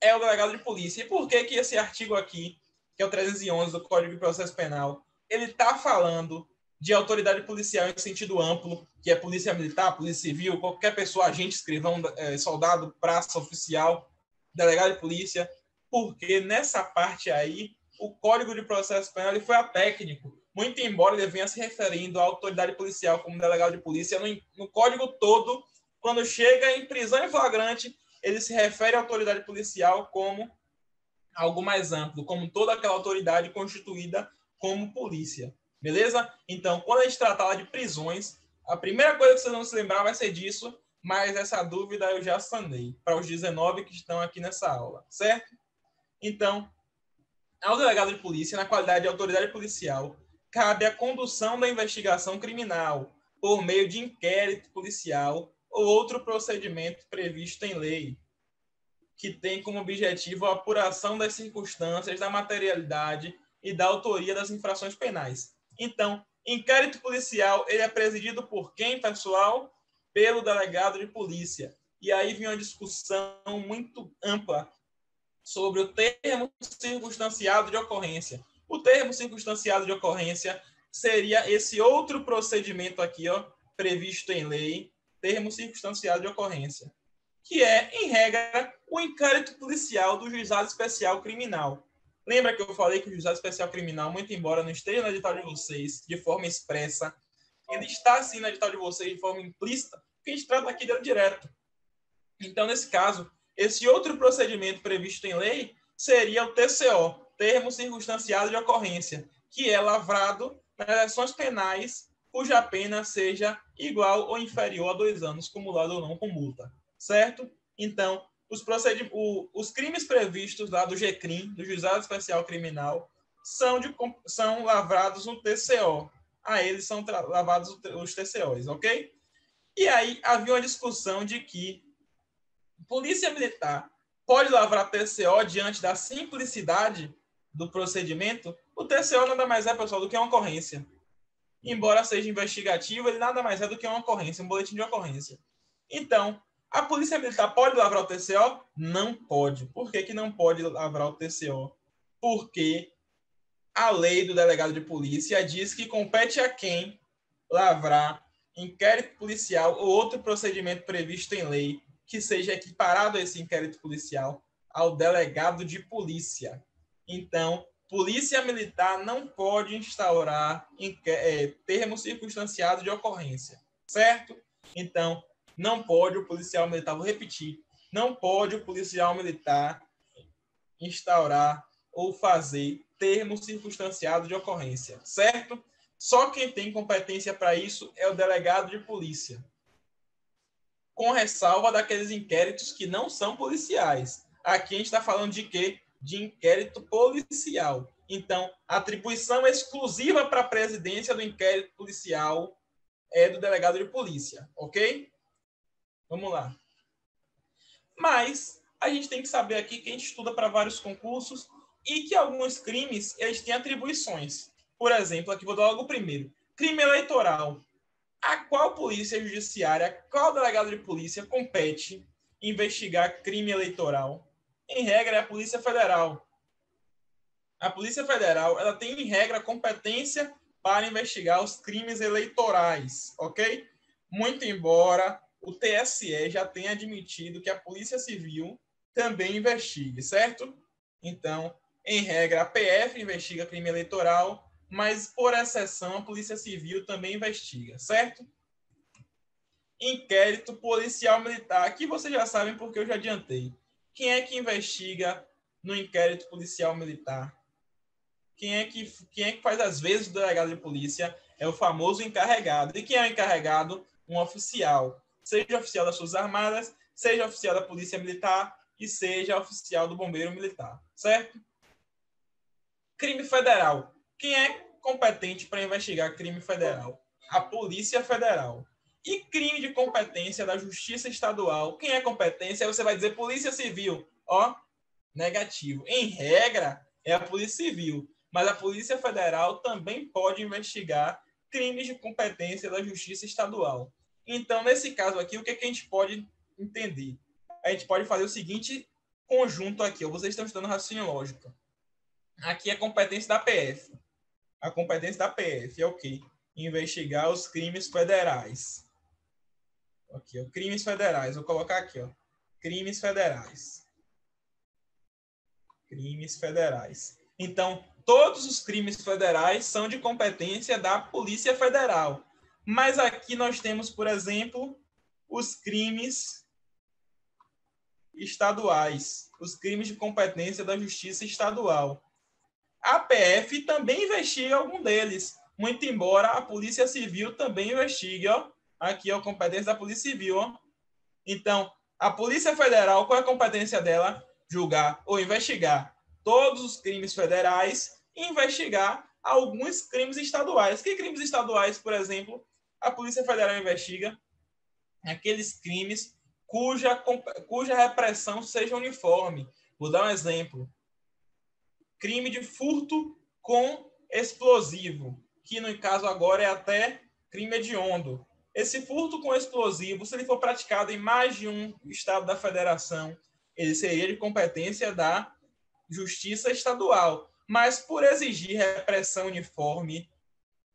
é o delegado de polícia. E por que que esse artigo aqui, que é o 311 do Código de Processo Penal, ele está falando de autoridade policial em sentido amplo, que é polícia militar, polícia civil, qualquer pessoa, agente, escrivão, é, soldado, praça, oficial, delegado de polícia, porque nessa parte aí, o Código de Processo Penal ele foi a técnico, muito embora ele venha se referindo à autoridade policial como delegado de polícia, no, no código todo, quando chega em prisão em flagrante, ele se refere à autoridade policial como algo mais amplo, como toda aquela autoridade constituída como polícia. Beleza? Então, quando a gente tratar de prisões, a primeira coisa que vocês vão se lembrar vai ser disso, mas essa dúvida eu já sanei para os 19 que estão aqui nessa aula, certo? Então, ao delegado de polícia, na qualidade de autoridade policial, cabe a condução da investigação criminal por meio de inquérito policial ou outro procedimento previsto em lei, que tem como objetivo a apuração das circunstâncias, da materialidade e da autoria das infrações penais. Então, inquérito policial, ele é presidido por quem, pessoal? Pelo delegado de polícia. E aí vem uma discussão muito ampla sobre o termo circunstanciado de ocorrência. O termo circunstanciado de ocorrência seria esse outro procedimento aqui, ó, previsto em lei, termo circunstanciado de ocorrência, que é, em regra, o inquérito policial do juizado especial criminal. Lembra que eu falei que o juizado especial criminal, muito embora não esteja no edital de vocês de forma expressa, ele está sim no edital de vocês de forma implícita, porque a gente trata aqui dele direto. Então, nesse caso, esse outro procedimento previsto em lei seria o TCO, termo circunstanciado de ocorrência, que é lavrado nas ações penais cuja pena seja igual ou inferior a dois anos, cumulado ou não com multa, certo? Então, os, proced... o, os crimes previstos lá do GCRIM, do Juizado Especial Criminal, são, de, são lavrados no TCO. A eles são lavados os TCOs, ok? E aí havia uma discussão de que polícia militar pode lavrar TCO diante da simplicidade do procedimento. O TCO nada mais é, pessoal, do que uma ocorrência. Embora seja investigativo, ele nada mais é do que uma ocorrência, um boletim de ocorrência. Então, a Polícia Militar pode lavrar o TCO? Não pode. Por que, que não pode lavrar o TCO? Porque a lei do delegado de polícia diz que compete a quem lavrar inquérito policial ou outro procedimento previsto em lei que seja equiparado a esse inquérito policial ao delegado de polícia. Então, polícia militar não pode instaurar é, termo circunstanciado de ocorrência, certo? Então, não pode o policial militar, vou repetir, não pode o policial militar instaurar ou fazer termo circunstanciado de ocorrência, certo? Só quem tem competência para isso é o delegado de polícia. Com ressalva daqueles inquéritos que não são policiais. Aqui a gente está falando de quê? De inquérito policial. Então, a atribuição exclusiva para a presidência do inquérito policial é do delegado de polícia, ok? Vamos lá. Mas a gente tem que saber aqui que a gente estuda para vários concursos e que alguns crimes eles têm atribuições. Por exemplo, aqui vou dar logo o primeiro. Crime eleitoral. A qual polícia judiciária, qual delegado de polícia compete investigar crime eleitoral? Em regra, é a Polícia Federal. A Polícia Federal ela tem, em regra, competência para investigar os crimes eleitorais, ok? Muito embora o TSE já tem admitido que a Polícia Civil também investigue, certo? Então, em regra, a PF investiga crime eleitoral, mas por exceção a Polícia Civil também investiga, certo? Inquérito policial militar, aqui vocês já sabem porque eu já adiantei. Quem é que investiga no inquérito policial militar? Quem é que, quem é que faz as vezes do delegado de polícia? É o famoso encarregado. E quem é o encarregado? Um oficial seja oficial das Forças Armadas, seja oficial da Polícia Militar e seja oficial do Bombeiro Militar, certo? Crime federal. Quem é competente para investigar crime federal? A Polícia Federal. E crime de competência da Justiça Estadual. Quem é competência? Aí você vai dizer Polícia Civil. Ó, negativo. Em regra, é a Polícia Civil. Mas a Polícia Federal também pode investigar crimes de competência da Justiça Estadual. Então, nesse caso aqui, o que, é que a gente pode entender? A gente pode fazer o seguinte conjunto aqui. Ó. Vocês estão estudando raciocínio lógico. Aqui é competência da PF. A competência da PF é o quê? Investigar os crimes federais. Aqui, ó, crimes federais. Vou colocar aqui, ó. Crimes federais. Crimes federais. Então, todos os crimes federais são de competência da Polícia Federal. Mas aqui nós temos, por exemplo, os crimes estaduais, os crimes de competência da Justiça Estadual. A PF também investiga algum deles, muito embora a Polícia Civil também investigue, ó. Aqui é a competência da Polícia Civil. Então, a Polícia Federal, qual é a competência dela? Julgar ou investigar todos os crimes federais e investigar alguns crimes estaduais. Que crimes estaduais, por exemplo, a Polícia Federal investiga? Aqueles crimes cuja, cuja repressão seja uniforme. Vou dar um exemplo. Crime de furto com explosivo, que no caso agora é até crime hediondo. Esse furto com explosivo, se ele for praticado em mais de um estado da federação, ele seria de competência da Justiça Estadual. Mas por exigir repressão uniforme,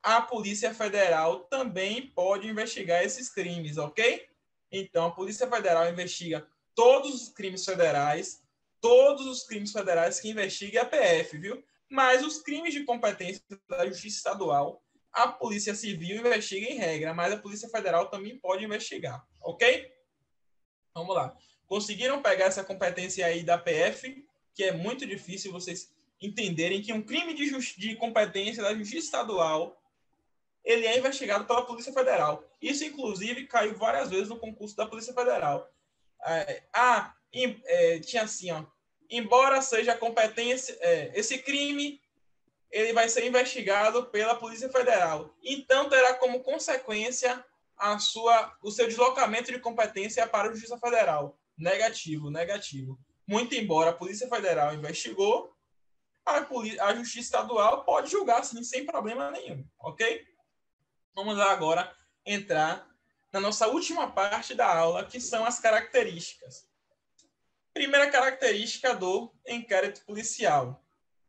a Polícia Federal também pode investigar esses crimes, ok? Então, a Polícia Federal investiga todos os crimes federais, todos os crimes federais que investiga a PF, viu? Mas os crimes de competência da Justiça Estadual, a Polícia Civil investiga em regra, mas a Polícia Federal também pode investigar, ok? Vamos lá. Conseguiram pegar essa competência aí da PF, que é muito difícil vocês entenderem que um crime de, de competência da Justiça Estadual ele é investigado pela Polícia Federal. Isso, inclusive, caiu várias vezes no concurso da Polícia Federal. É, ah, é, tinha assim, ó, embora seja competência, é, esse crime ele vai ser investigado pela Polícia Federal. Então, terá como consequência a sua, o seu deslocamento de competência para a Justiça Federal. Negativo, negativo. Muito embora a Polícia Federal investigou, a, a Justiça Estadual pode julgar assim, sem problema nenhum, ok? Vamos agora entrar na nossa última parte da aula, que são as características. Primeira característica do inquérito policial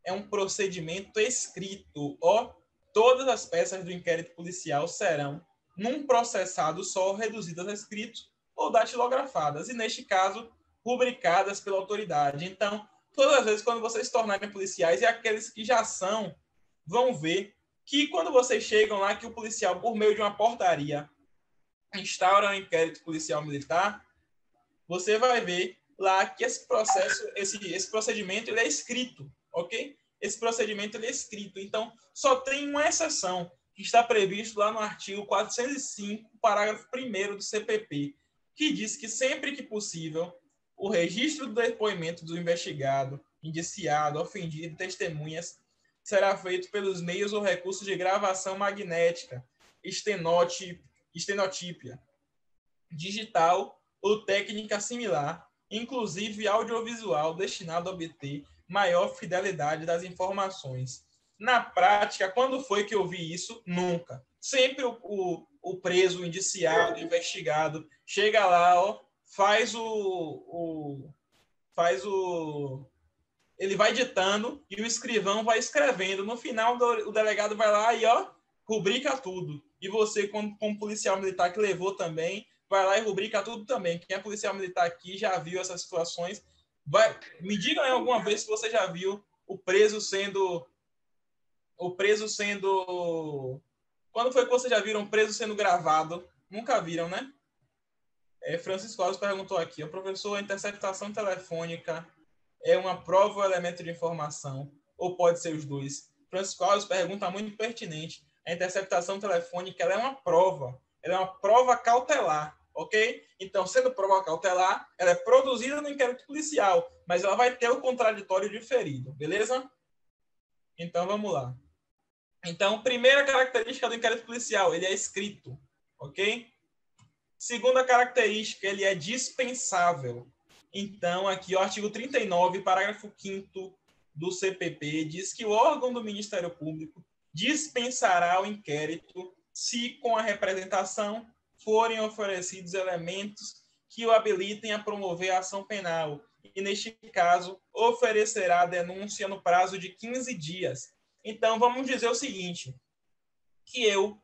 é um procedimento escrito. Ó, todas as peças do inquérito policial serão, num processado só, reduzidas a escrito ou datilografadas, e neste caso, rubricadas pela autoridade. Então, todas as vezes, quando vocês se tornarem policiais, e aqueles que já são, vão ver que quando vocês chegam lá, que o policial, por meio de uma portaria, instaura um inquérito policial militar, você vai ver lá que esse processo, esse, esse procedimento, ele é escrito, ok? Esse procedimento ele é escrito. Então, só tem uma exceção, que está previsto lá no artigo 405, parágrafo 1 do CPP, que diz que sempre que possível, o registro do depoimento do investigado, indiciado, ofendido, testemunhas será feito pelos meios ou recursos de gravação magnética, estenotípia, digital ou técnica similar, inclusive audiovisual, destinado a obter maior fidelidade das informações. Na prática, quando foi que eu vi isso? Nunca. Sempre o, o, o preso, o indiciado, o investigado, chega lá, ó, faz o, o faz o ele vai ditando e o escrivão vai escrevendo. No final, o delegado vai lá e ó, rubrica tudo. E você, como, como policial militar que levou também, vai lá e rubrica tudo também. Quem é policial militar aqui já viu essas situações. Vai, me diga aí alguma vez se você já viu o preso sendo o preso sendo quando foi que vocês já viram preso sendo gravado? Nunca viram, né? É, Francisco Alves perguntou aqui, o professor, a interceptação telefônica é uma prova ou elemento de informação? Ou pode ser os dois? Francisco Alves pergunta muito pertinente. A interceptação telefônica é uma prova. Ela é uma prova cautelar, ok? Então, sendo prova cautelar, ela é produzida no inquérito policial, mas ela vai ter o contraditório diferido, beleza? Então, vamos lá. Então, primeira característica do inquérito policial, ele é escrito, ok? Segunda característica, ele é dispensável. Então, aqui o artigo 39, parágrafo 5 do CPP, diz que o órgão do Ministério Público dispensará o inquérito se, com a representação, forem oferecidos elementos que o habilitem a promover a ação penal, e, neste caso, oferecerá a denúncia no prazo de 15 dias. Então, vamos dizer o seguinte, que eu,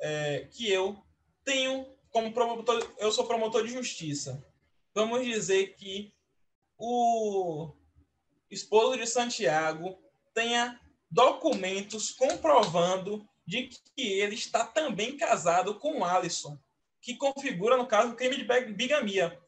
é, que eu tenho como promotor, eu sou promotor de justiça. Vamos dizer que o esposo de Santiago tenha documentos comprovando de que ele está também casado com Alisson, que configura, no caso, o crime de bigamia.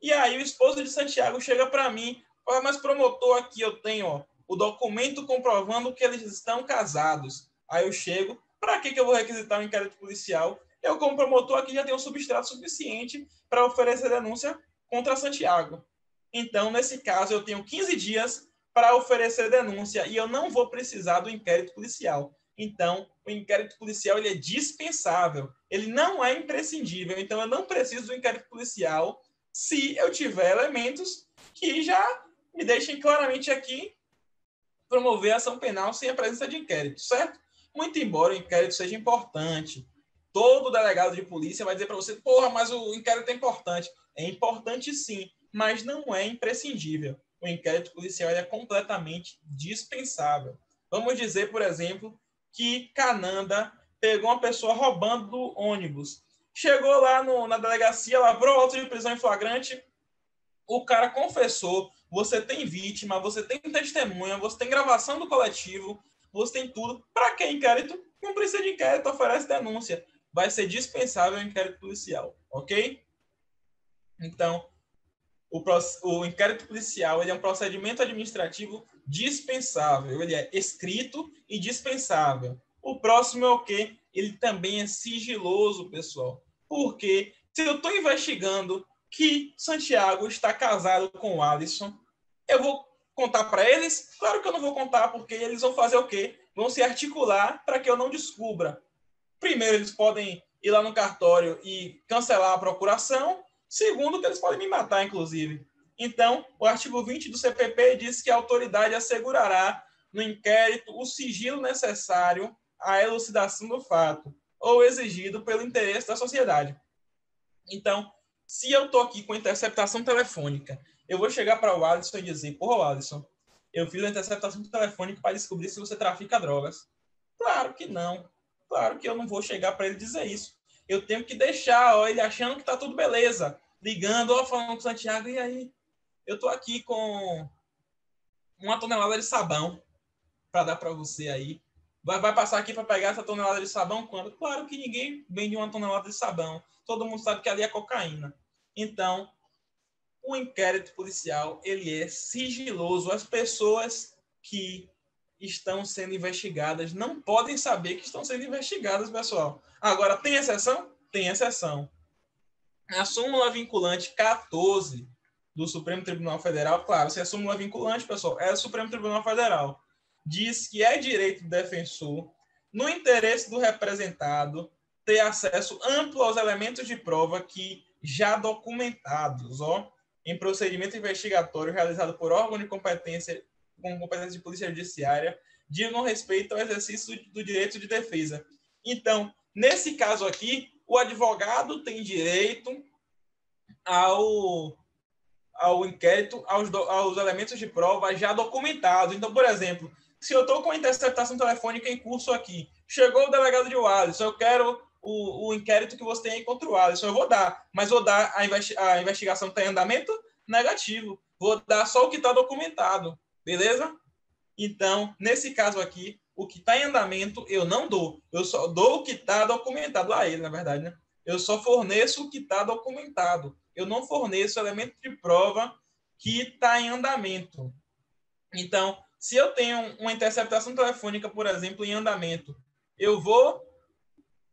E aí o esposo de Santiago chega para mim, fala, mas promotor, aqui eu tenho ó, o documento comprovando que eles estão casados. Aí eu chego, para que, que eu vou requisitar um inquérito policial? Eu, como promotor, aqui já tenho um substrato suficiente para oferecer denúncia contra Santiago. Então, nesse caso, eu tenho 15 dias para oferecer denúncia e eu não vou precisar do inquérito policial. Então, o inquérito policial ele é dispensável, ele não é imprescindível. Então, eu não preciso do inquérito policial se eu tiver elementos que já me deixem claramente aqui promover ação penal sem a presença de inquérito, certo? Muito embora o inquérito seja importante, todo delegado de polícia vai dizer para você, porra, mas o inquérito é importante. É importante sim, mas não é imprescindível. O inquérito policial é completamente dispensável. Vamos dizer, por exemplo, que Cananda pegou uma pessoa roubando do ônibus Chegou lá no, na delegacia, lavrou auto de prisão em flagrante, o cara confessou, você tem vítima, você tem testemunha, você tem gravação do coletivo, você tem tudo. Para que inquérito? Não precisa de inquérito, oferece denúncia. Vai ser dispensável o inquérito policial, ok? Então, o, o inquérito policial ele é um procedimento administrativo dispensável. Ele é escrito e dispensável. O próximo é o quê? Ele também é sigiloso, pessoal. Porque se eu estou investigando que Santiago está casado com Alisson, eu vou contar para eles? Claro que eu não vou contar, porque eles vão fazer o quê? Vão se articular para que eu não descubra. Primeiro, eles podem ir lá no cartório e cancelar a procuração. Segundo, que eles podem me matar, inclusive. Então, o artigo 20 do CPP diz que a autoridade assegurará no inquérito o sigilo necessário à elucidação do fato, ou exigido pelo interesse da sociedade. Então, se eu estou aqui com interceptação telefônica, eu vou chegar para o Alisson e dizer: Porra, Alisson, eu fiz a interceptação telefônica para descobrir se você trafica drogas. Claro que não. Claro que eu não vou chegar para ele dizer isso. Eu tenho que deixar ó, ele achando que está tudo beleza. Ligando, ó, falando com o Santiago, e aí? Eu estou aqui com uma tonelada de sabão para dar para você aí. Vai, vai passar aqui para pegar essa tonelada de sabão quando? Claro que ninguém vende uma tonelada de sabão. Todo mundo sabe que ali é cocaína. Então, o inquérito policial ele é sigiloso. As pessoas que estão sendo investigadas não podem saber que estão sendo investigadas, pessoal. Agora, tem exceção? Tem exceção. A súmula vinculante 14 do Supremo Tribunal Federal, claro, se é súmula vinculante, pessoal, é o Supremo Tribunal Federal diz que é direito do defensor, no interesse do representado, ter acesso amplo aos elementos de prova que já documentados, ó, em procedimento investigatório realizado por órgão de competência com competência de polícia judiciária, digam respeito ao exercício do direito de defesa. Então, nesse caso aqui, o advogado tem direito ao, ao inquérito, aos, aos elementos de prova já documentados. Então, por exemplo, se eu estou com a interceptação telefônica em curso aqui, chegou o delegado de Alisson, eu quero o, o inquérito que você tem contra o Alisson, eu vou dar, mas vou dar a, investi a investigação está em andamento? Negativo. Vou dar só o que está documentado, beleza? Então, nesse caso aqui, o que está em andamento eu não dou. Eu só dou o que está documentado a ele, na verdade, né? Eu só forneço o que está documentado. Eu não forneço elemento de prova que está em andamento. Então, se eu tenho uma interceptação telefônica, por exemplo, em andamento, eu vou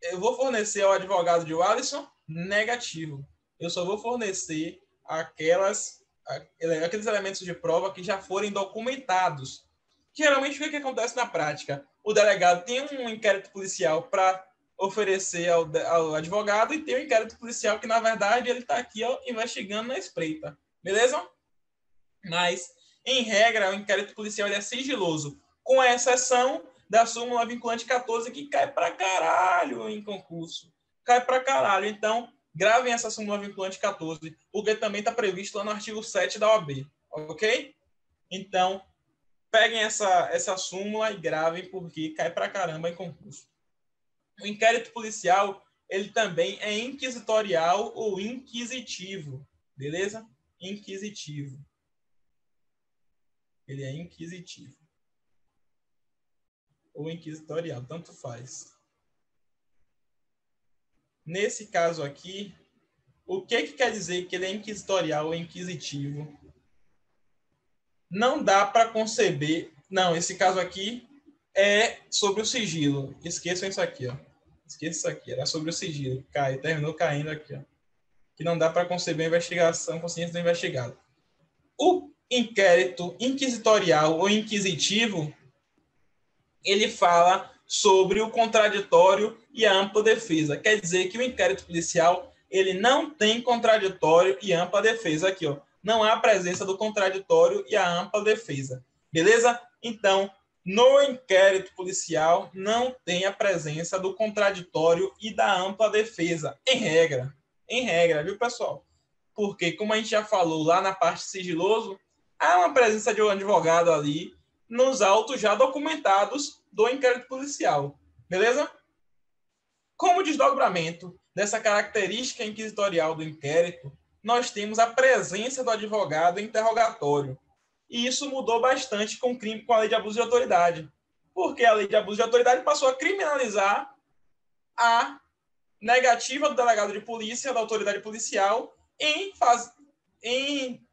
eu vou fornecer ao advogado de Alisson negativo. Eu só vou fornecer aquelas aqueles elementos de prova que já forem documentados. Geralmente, o que, que acontece na prática? O delegado tem um inquérito policial para oferecer ao, ao, advogado e tem o inquérito policial que, na verdade, ele está aqui ó, investigando na espreita. Beleza? Mas, em regra, o inquérito policial é sigiloso, com exceção da súmula vinculante 14, que cai para caralho em concurso. Cai para caralho. Então, gravem essa súmula vinculante 14, porque também está previsto lá no artigo 7 da OAB. Ok? Então, peguem essa, essa súmula e gravem, porque cai para caramba em concurso. O inquérito policial, ele também é inquisitorial ou inquisitivo, beleza? Inquisitivo. Ele é inquisitivo. Ou inquisitorial, tanto faz. Nesse caso aqui, o que, que quer dizer que ele é inquisitorial ou inquisitivo? Não dá para conceber. Não, esse caso aqui é sobre o sigilo. Esqueçam isso aqui, ó. Esqueça isso aqui. Era sobre o sigilo. Cai, terminou caindo aqui, ó. Que não dá para conceber a investigação consciência do investigado. O inquérito inquisitorial ou inquisitivo, ele fala sobre o contraditório e a ampla defesa. Quer dizer que o inquérito policial ele não tem contraditório e ampla defesa aqui, ó. Não há presença do contraditório e a ampla defesa. Beleza? Então, no inquérito policial não tem a presença do contraditório e da ampla defesa, em regra. Em regra, viu, pessoal? Porque, como a gente já falou lá na parte sigiloso, há uma presença de um advogado ali nos autos já documentados do inquérito policial. Beleza? Como desdobramento dessa característica inquisitorial do inquérito, nós temos a presença do advogado em interrogatório, e isso mudou bastante com, crime, com a lei de abuso de autoridade. Porque a lei de abuso de autoridade passou a criminalizar a negativa do delegado de polícia, da autoridade policial, em, faz, em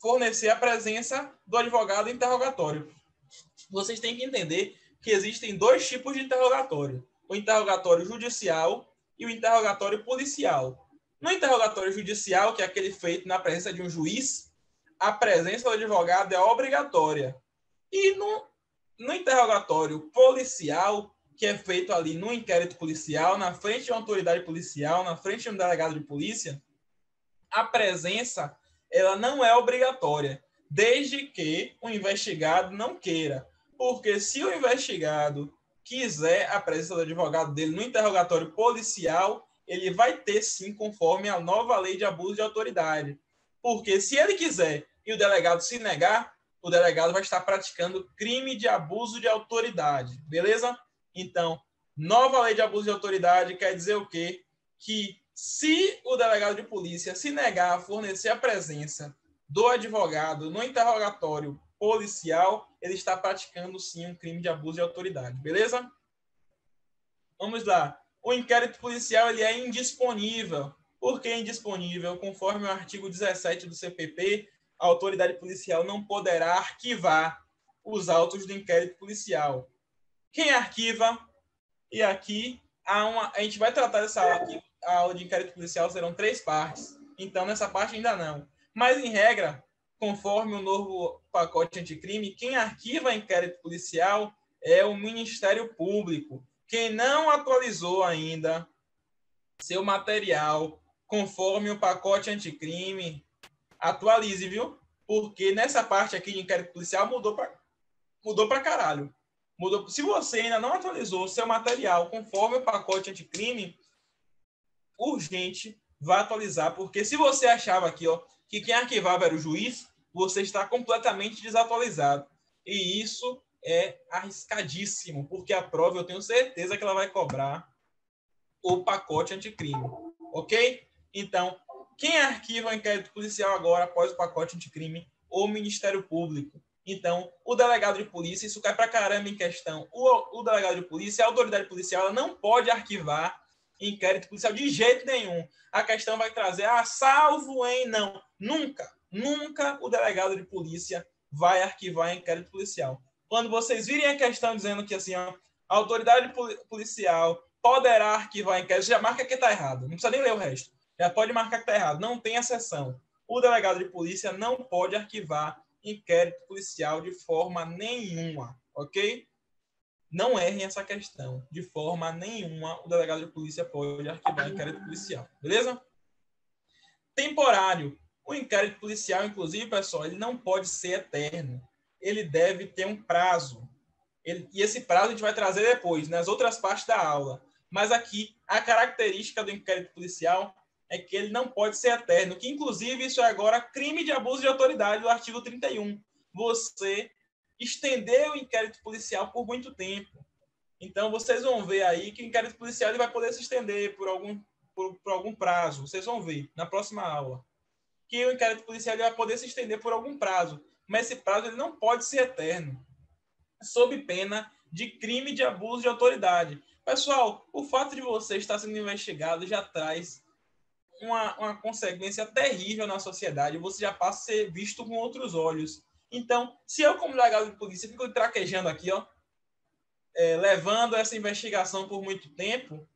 fornecer a presença do advogado interrogatório. Vocês têm que entender que existem dois tipos de interrogatório: o interrogatório judicial e o interrogatório policial. No interrogatório judicial, que é aquele feito na presença de um juiz, a presença do advogado é obrigatória. E no, no interrogatório policial, que é feito ali no inquérito policial, na frente de uma autoridade policial, na frente de um delegado de polícia, a presença ela não é obrigatória, desde que o investigado não queira. Porque se o investigado quiser a presença do advogado dele no interrogatório policial, ele vai ter sim, conforme a nova lei de abuso de autoridade. Porque se ele quiser e o delegado se negar, o delegado vai estar praticando crime de abuso de autoridade, beleza? Então, nova lei de abuso de autoridade quer dizer o quê? Que se o delegado de polícia se negar a fornecer a presença do advogado no interrogatório policial, ele está praticando sim um crime de abuso de autoridade, beleza? Vamos lá. O inquérito policial ele é indisponível por que indisponível? Conforme o artigo 17 do CPP, a autoridade policial não poderá arquivar os autos do inquérito policial. Quem arquiva? E aqui há uma, a gente vai tratar dessa aula aqui, a aula de inquérito policial serão três partes. Então nessa parte ainda não. Mas em regra, conforme o novo pacote anticrime, quem arquiva inquérito policial é o Ministério Público. Quem não atualizou ainda seu material conforme o pacote anticrime. Atualize, viu? Porque nessa parte aqui de inquérito policial mudou para mudou para caralho. Mudou. Se você ainda não atualizou o seu material conforme o pacote anticrime, urgente, vá atualizar, porque se você achava aqui, ó, que quem arquivava era o juiz, você está completamente desatualizado. E isso é arriscadíssimo, porque a prova eu tenho certeza que ela vai cobrar o pacote anticrime, ok? Então, quem arquiva o inquérito policial agora após o pacote anticrime? O Ministério Público. Então, o delegado de polícia, isso cai para caramba em questão. O, o, delegado de polícia, a autoridade policial, ela não pode arquivar inquérito policial de jeito nenhum. A questão vai trazer, ah, salvo em não. Nunca, nunca o delegado de polícia vai arquivar inquérito policial. Quando vocês virem a questão dizendo que assim, ó, a autoridade policial poderá arquivar inquérito, já marca que está errado. Não precisa nem ler o resto já pode marcar que está errado. Não tem exceção. O delegado de polícia não pode arquivar inquérito policial de forma nenhuma, ok? Não errem essa questão. De forma nenhuma, o delegado de polícia pode arquivar inquérito policial. Beleza? Temporário. O inquérito policial, inclusive, pessoal, ele não pode ser eterno. Ele deve ter um prazo. Ele, e esse prazo a gente vai trazer depois, nas outras partes da aula. Mas aqui, a característica do inquérito policial é que ele não pode ser eterno, que inclusive isso é agora crime de abuso de autoridade do artigo 31. Você estender o inquérito policial por muito tempo. Então, vocês vão ver aí que o inquérito policial ele vai poder se estender por algum, por, por algum prazo. Vocês vão ver na próxima aula. Que o inquérito policial ele vai poder se estender por algum prazo. Mas esse prazo ele não pode ser eterno. Sob pena de crime de abuso de autoridade. Pessoal, o fato de você estar sendo investigado já traz uma, uma consequência terrível na sociedade. Você já passa a ser visto com outros olhos. Então, se eu, como delegado de polícia, fico traquejando aqui, ó, é, levando essa investigação por muito tempo,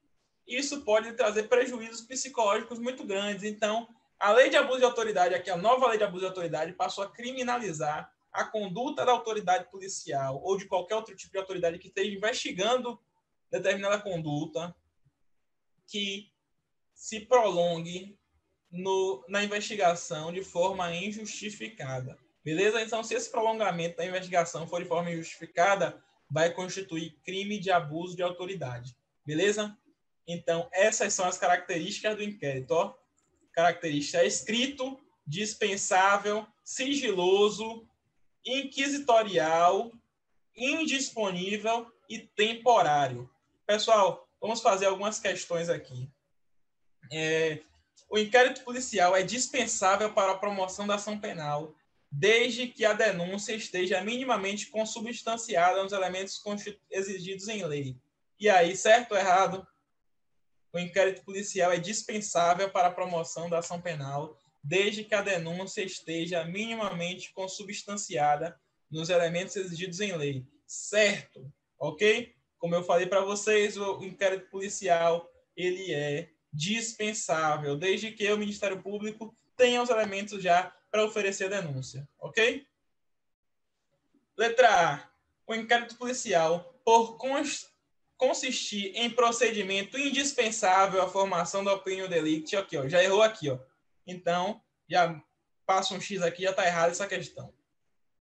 isso pode trazer prejuízos psicológicos muito grandes. Então, a lei de abuso de autoridade, aqui a nova lei de abuso de autoridade, passou a criminalizar a conduta da autoridade policial ou de qualquer outro tipo de autoridade que esteja investigando determinada conduta que se prolongue no, na investigação de forma injustificada. Beleza? Então, se esse prolongamento da investigação for de forma injustificada, vai constituir crime de abuso de autoridade. Beleza? Então, essas são as características do inquérito. Ó. Característica escrito, dispensável, sigiloso, inquisitorial, indisponível e temporário. Pessoal, vamos fazer algumas questões aqui. É, o inquérito policial é dispensável para a promoção da ação penal desde que a denúncia esteja minimamente consubstanciada nos elementos exigidos em lei. E aí, certo ou errado? O inquérito policial é dispensável para a promoção da ação penal, desde que a denúncia esteja minimamente consubstanciada nos elementos exigidos em lei. Certo? Ok? Como eu falei para vocês, o inquérito policial ele é dispensável, desde que o Ministério Público tenha os elementos já para oferecer denúncia, ok? Letra A. O inquérito policial, por consistir em procedimento indispensável à formação da opinião delicti, aqui, ó, já errou aqui, ó. Então, já passa um X aqui, já está errado essa questão.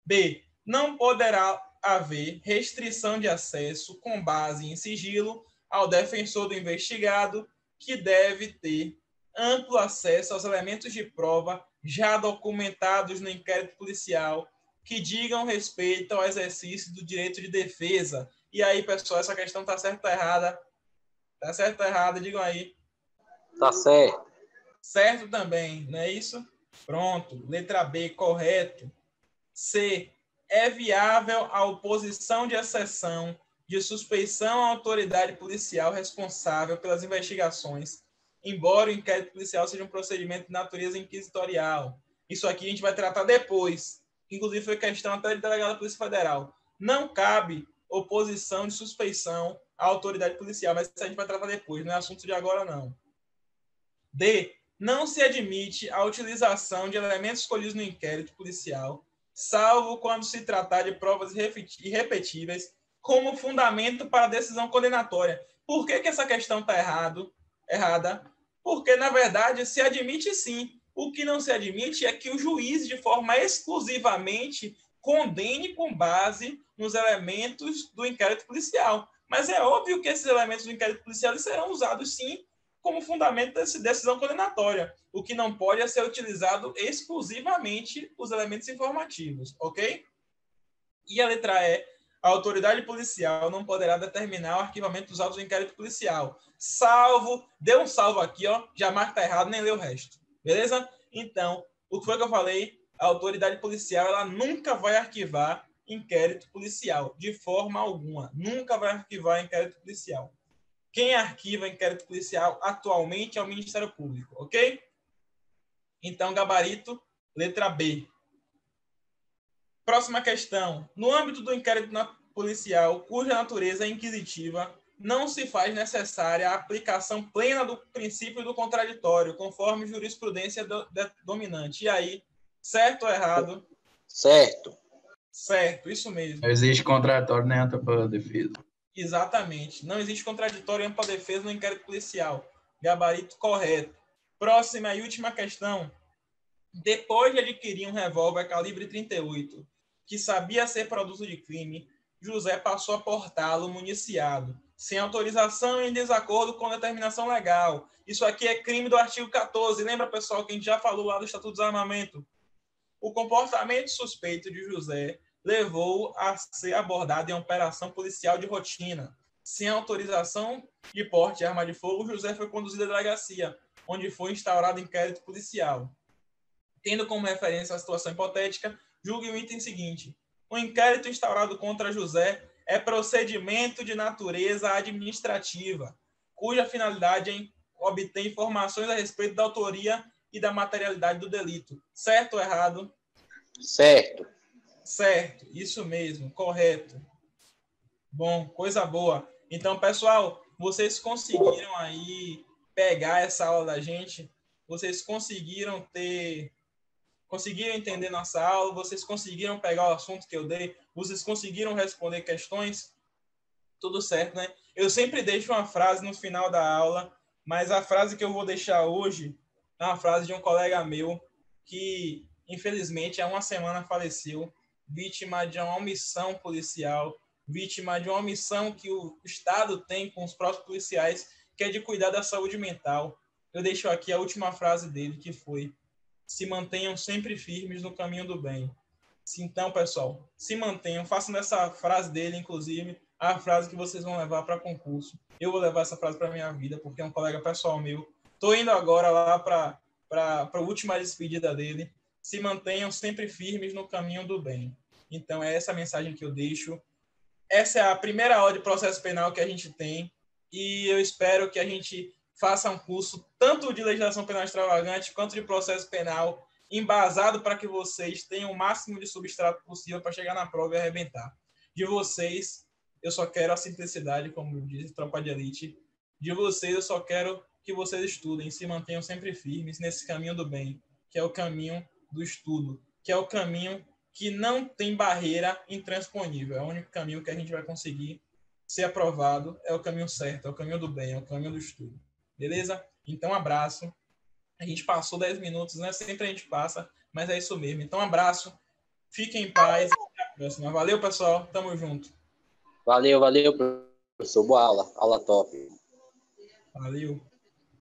B. Não poderá haver restrição de acesso com base em sigilo ao defensor do investigado, que deve ter amplo acesso aos elementos de prova já documentados no inquérito policial que digam respeito ao exercício do direito de defesa. E aí, pessoal, essa questão está certa ou errada? Está certo ou errada? Digam aí. Está certo. Certo também, não é isso? Pronto. Letra B, correto. C. É viável a oposição de exceção de suspeição à autoridade policial responsável pelas investigações embora o inquérito policial seja um procedimento de natureza inquisitorial. Isso aqui a gente vai tratar depois. Inclusive foi questão até de delegado da Polícia Federal. Não cabe oposição de suspeição à autoridade policial, mas isso a gente vai tratar depois, não é assunto de agora não. D. Não se admite a utilização de elementos escolhidos no inquérito policial, salvo quando se tratar de provas irrepetíveis, como fundamento para a decisão condenatória. Por que, que essa questão está errado? errada, porque, na verdade, se admite sim. O que não se admite é que o juiz, de forma exclusivamente, condene com base nos elementos do inquérito policial. Mas é óbvio que esses elementos do inquérito policial serão usados, sim, como fundamento dessa decisão condenatória. O que não pode é ser utilizado exclusivamente os elementos informativos, ok? E a letra E a autoridade policial não poderá determinar o arquivamento dos autos do inquérito policial, salvo, deu um salvo aqui, ó, já marca tá errado, nem lê o resto. Beleza? Então, o que foi que eu falei? A autoridade policial, ela nunca vai arquivar inquérito policial, de forma alguma. Nunca vai arquivar inquérito policial. Quem arquiva inquérito policial atualmente é o Ministério Público, ok? Então, gabarito, letra B. Próxima questão. No âmbito do inquérito policial, cuja natureza é inquisitiva, não se faz necessária a aplicação plena do princípio do contraditório, conforme jurisprudência do, de, dominante. E aí, certo ou errado? Certo. Certo, isso mesmo. Não existe contraditório nem para defesa. Exatamente. Não existe contraditório em ampla defesa no inquérito policial. Gabarito correto. Próxima e última questão. Depois de adquirir um revólver calibre 38, que sabia ser produto de crime, José passou a portá-lo municiado, sem autorização e em desacordo com determinação legal. Isso aqui é crime do artigo 14. Lembra, pessoal, que a gente já falou lá do Estatuto do Desarmamento? O comportamento suspeito de José levou a ser abordado em operação policial de rotina. Sem autorização de porte de arma de fogo, José foi conduzido à delegacia, onde foi instaurado inquérito policial. Tendo como referência a situação hipotética, julgue o item seguinte. O inquérito instaurado contra José é procedimento de natureza administrativa, cuja finalidade é obter informações a respeito da autoria e da materialidade do delito. Certo ou errado? Certo. Certo, isso mesmo, correto. Bom, coisa boa. Então, pessoal, vocês conseguiram aí pegar essa aula da gente? Vocês conseguiram ter conseguiram entender nossa aula? Vocês conseguiram pegar o assunto que eu dei? Vocês conseguiram responder questões? Tudo certo, né? Eu sempre deixo uma frase no final da aula, mas a frase que eu vou deixar hoje é uma frase de um colega meu que, infelizmente, há uma semana faleceu vítima de uma omissão policial, vítima de uma omissão que o Estado tem com os próprios policiais, que é de cuidar da saúde mental. Eu deixo aqui a última frase dele, que foi: se mantenham sempre firmes no caminho do bem. Então, pessoal, se mantenham, façam dessa frase dele, inclusive, a frase que vocês vão levar para concurso. Eu vou levar essa frase para minha vida, porque é um colega pessoal meu. Estou indo agora lá para a última despedida dele se mantenham sempre firmes no caminho do bem. Então, é essa mensagem que eu deixo. Essa é a primeira aula de processo penal que a gente tem e eu espero que a gente faça um curso tanto de legislação penal extravagante quanto de processo penal embasado para que vocês tenham o máximo de substrato possível para chegar na prova e arrebentar. De vocês, eu só quero a simplicidade, como diz Tropa de Elite. De vocês, eu só quero que vocês estudem, se mantenham sempre firmes nesse caminho do bem, que é o caminho do estudo, que é o caminho que não tem barreira intransponível. É o único caminho que a gente vai conseguir ser aprovado. É o caminho certo, é o caminho do bem, é o caminho do estudo. Beleza? Então, abraço. A gente passou 10 minutos, né? Sempre a gente passa, mas é isso mesmo. Então, abraço. Fiquem em paz. Até a próxima. Valeu, pessoal. Tamo junto. Valeu, valeu, professor. Boa aula. Aula top. Valeu.